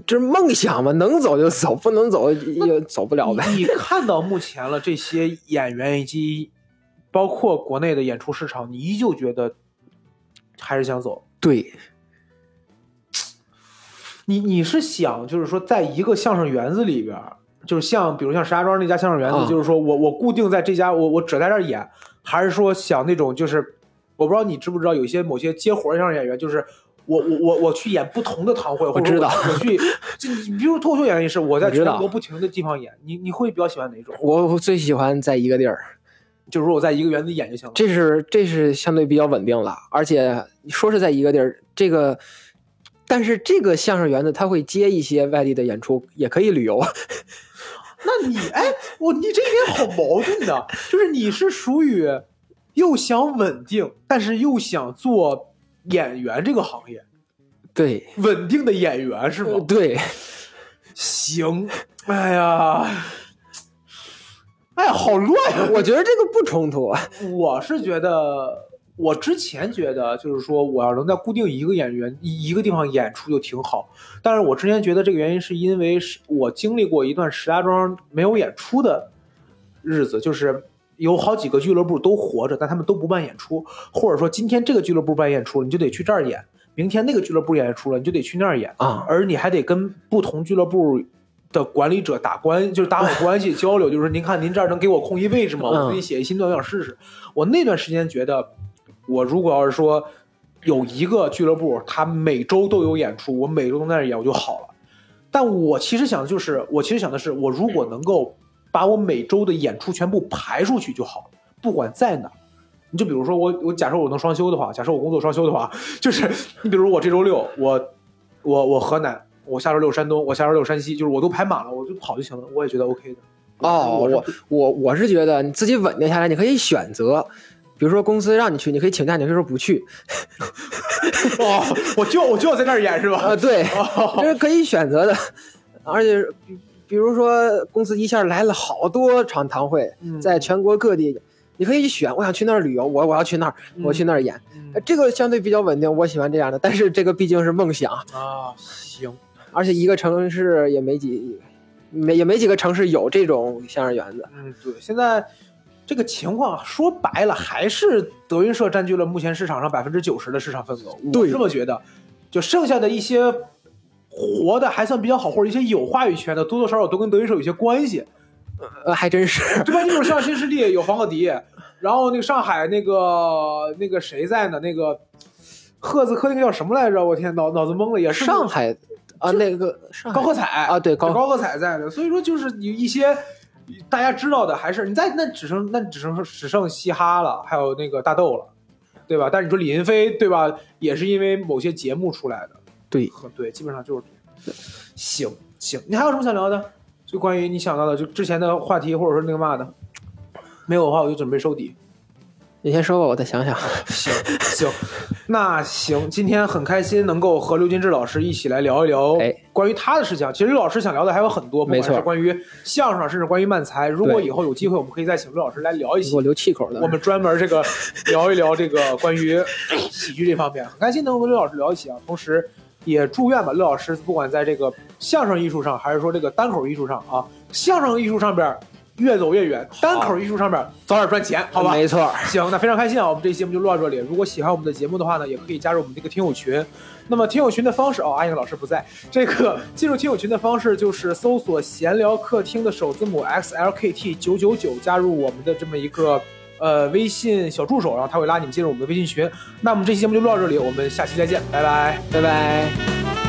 Speaker 2: 这是梦想嘛，能走就走，不能走也走不了呗。
Speaker 1: 你看到目前了这些演员以及包括国内的演出市场，你依旧觉得还是想走？
Speaker 2: 对，
Speaker 1: 你你是想就是说，在一个相声园子里边，就是像比如像石家庄那家相声园子，
Speaker 2: 啊
Speaker 1: 就是说我我固定在这家，我我只在这儿演，还是说想那种就是我不知道你知不知道，有一些某些接活儿相声演员，就是我我我我去演不同的堂会，或者
Speaker 2: 知道
Speaker 1: 我我去，就你比如脱口秀演员也是，我在全国不停的地方演，你你会比较喜欢哪种？
Speaker 2: 我我最喜欢在一个地儿，
Speaker 1: 就是说我在一个园子演就行了。
Speaker 2: 这是这是相对比较稳定了，而且说是在一个地儿，这个，但是这个相声园子他会接一些外地的演出，也可以旅游。
Speaker 1: 那你哎，我你这一点好矛盾的，就是你是属于又想稳定，但是又想做演员这个行业，
Speaker 2: 对，
Speaker 1: 稳定的演员是吗？
Speaker 2: 呃对，
Speaker 1: 行，哎呀，哎呀，好乱呀！
Speaker 2: 我觉得这个不冲突。
Speaker 1: 我是觉得，我之前觉得就是说，我要能在固定一个演员一一个地方演出就挺好。但是我之前觉得这个原因是因为是我经历过一段石家庄没有演出的日子，就是有好几个俱乐部都活着，但他们都不办演出，或者说今天这个俱乐部办演出了，你就得去这儿演；明天那个俱乐部演出了，你就得去那儿演
Speaker 2: 啊
Speaker 1: 而你还得跟不同俱乐部。的管理者打关就是打好关系 交流，就是您看您这儿能给我空一位置吗？我自己写一新段，我想试试。我那段时间觉得，我如果要是说有一个俱乐部，他每周都有演出，我每周都在那演，我就好了。但我其实想的就是，我其实想的是，我如果能够把我每周的演出全部排出去就好了，不管在哪。你就比如说我，我假设我能双休的话，假设我工作双休的话，就是你比如我这周六我我我河南，我下周六山东，我下周六山西，就是我都排满了，我就跑就行了，我也觉得 OK 的。
Speaker 2: 哦，
Speaker 1: 我
Speaker 2: 我我我是觉得你自己稳定下来，你可以选择，比如说公司让你去，你可以请假，你可以说不去。
Speaker 1: 哦，我就我就要在那儿演是吧？
Speaker 2: 啊，对，
Speaker 1: 哦。
Speaker 2: 这是可以选择的，而且比比如说公司一下来了好多场堂会，
Speaker 1: 嗯。
Speaker 2: 在全国各地，你可以选，我想去那儿旅游，我我要去那儿，我去那儿演，这个相对比较稳定，我喜欢这样的，但是这个毕竟是梦想，
Speaker 1: 啊，行，
Speaker 2: 而且一个城市也没几，没也没几个城市有这种相声园子，
Speaker 1: 嗯，对，现在这个情况说白了，还是德云社占据了目前市场上百分之九十的市场份额。我
Speaker 2: 对
Speaker 1: 这么觉得，就剩下的一些活的还算比较好，或者一些有话语权的，多多少少都跟德云社有些关系，
Speaker 2: 呃，还真是，
Speaker 1: 对吧？你比如像新势力有黄鹤迪，然后那个上海那个那个谁在呢？那个赫子科那个叫什么来着？我天，脑脑子懵了，也是
Speaker 2: 上海啊，那个上海
Speaker 1: 高鹤彩
Speaker 2: 啊对高
Speaker 1: 高鹤彩在的，所以说就是有一些大家知道的，还是你在那只剩那只剩只剩嘻哈了，还有那个大豆了，对吧？但是你说李云飞，对吧？也是因为某些节目出来的，
Speaker 2: 对
Speaker 1: 和对，基本上就是行行。你还有什么想聊的？就关于你想到的，就之前的话题，或者说那个嘛的，没有的话我就准备收底。
Speaker 2: 你先说吧，我再想想。
Speaker 1: 行行，那行，今天很开心能够和刘金志老师一起来聊一聊
Speaker 2: 哎
Speaker 1: 关于他的事情。其实刘老师想聊的还有很多，不管
Speaker 2: 没错
Speaker 1: 是关于相声，甚至关于漫才。如果以后有机会，我们可以再请刘老师来聊一些
Speaker 2: 给我。留气口的。
Speaker 1: 我们专门这个聊一聊这个关于喜剧这方面，很开心能够跟刘老师聊一起啊。同时，也祝愿吧刘老师不管在这个相声艺术上，还是说这个单口艺术上啊，相声艺术上边越走越远，单口艺术上面早点赚钱，好吧？
Speaker 2: 没错，
Speaker 1: 行，那非常开心啊！我们这期节目就录到这里。如果喜欢我们的节目的话呢，也可以加入我们这个听友群。那么听友群的方式哦，阿英老师不在。这个进入听友群的方式就是搜索“闲聊客厅”的首字母 XLKT 九九九，加入我们的这么一个呃微信小助手，然后他会拉你们进入我们的微信群。那我们这期节目就录到这里，我们下期再见，拜拜。
Speaker 2: 拜拜。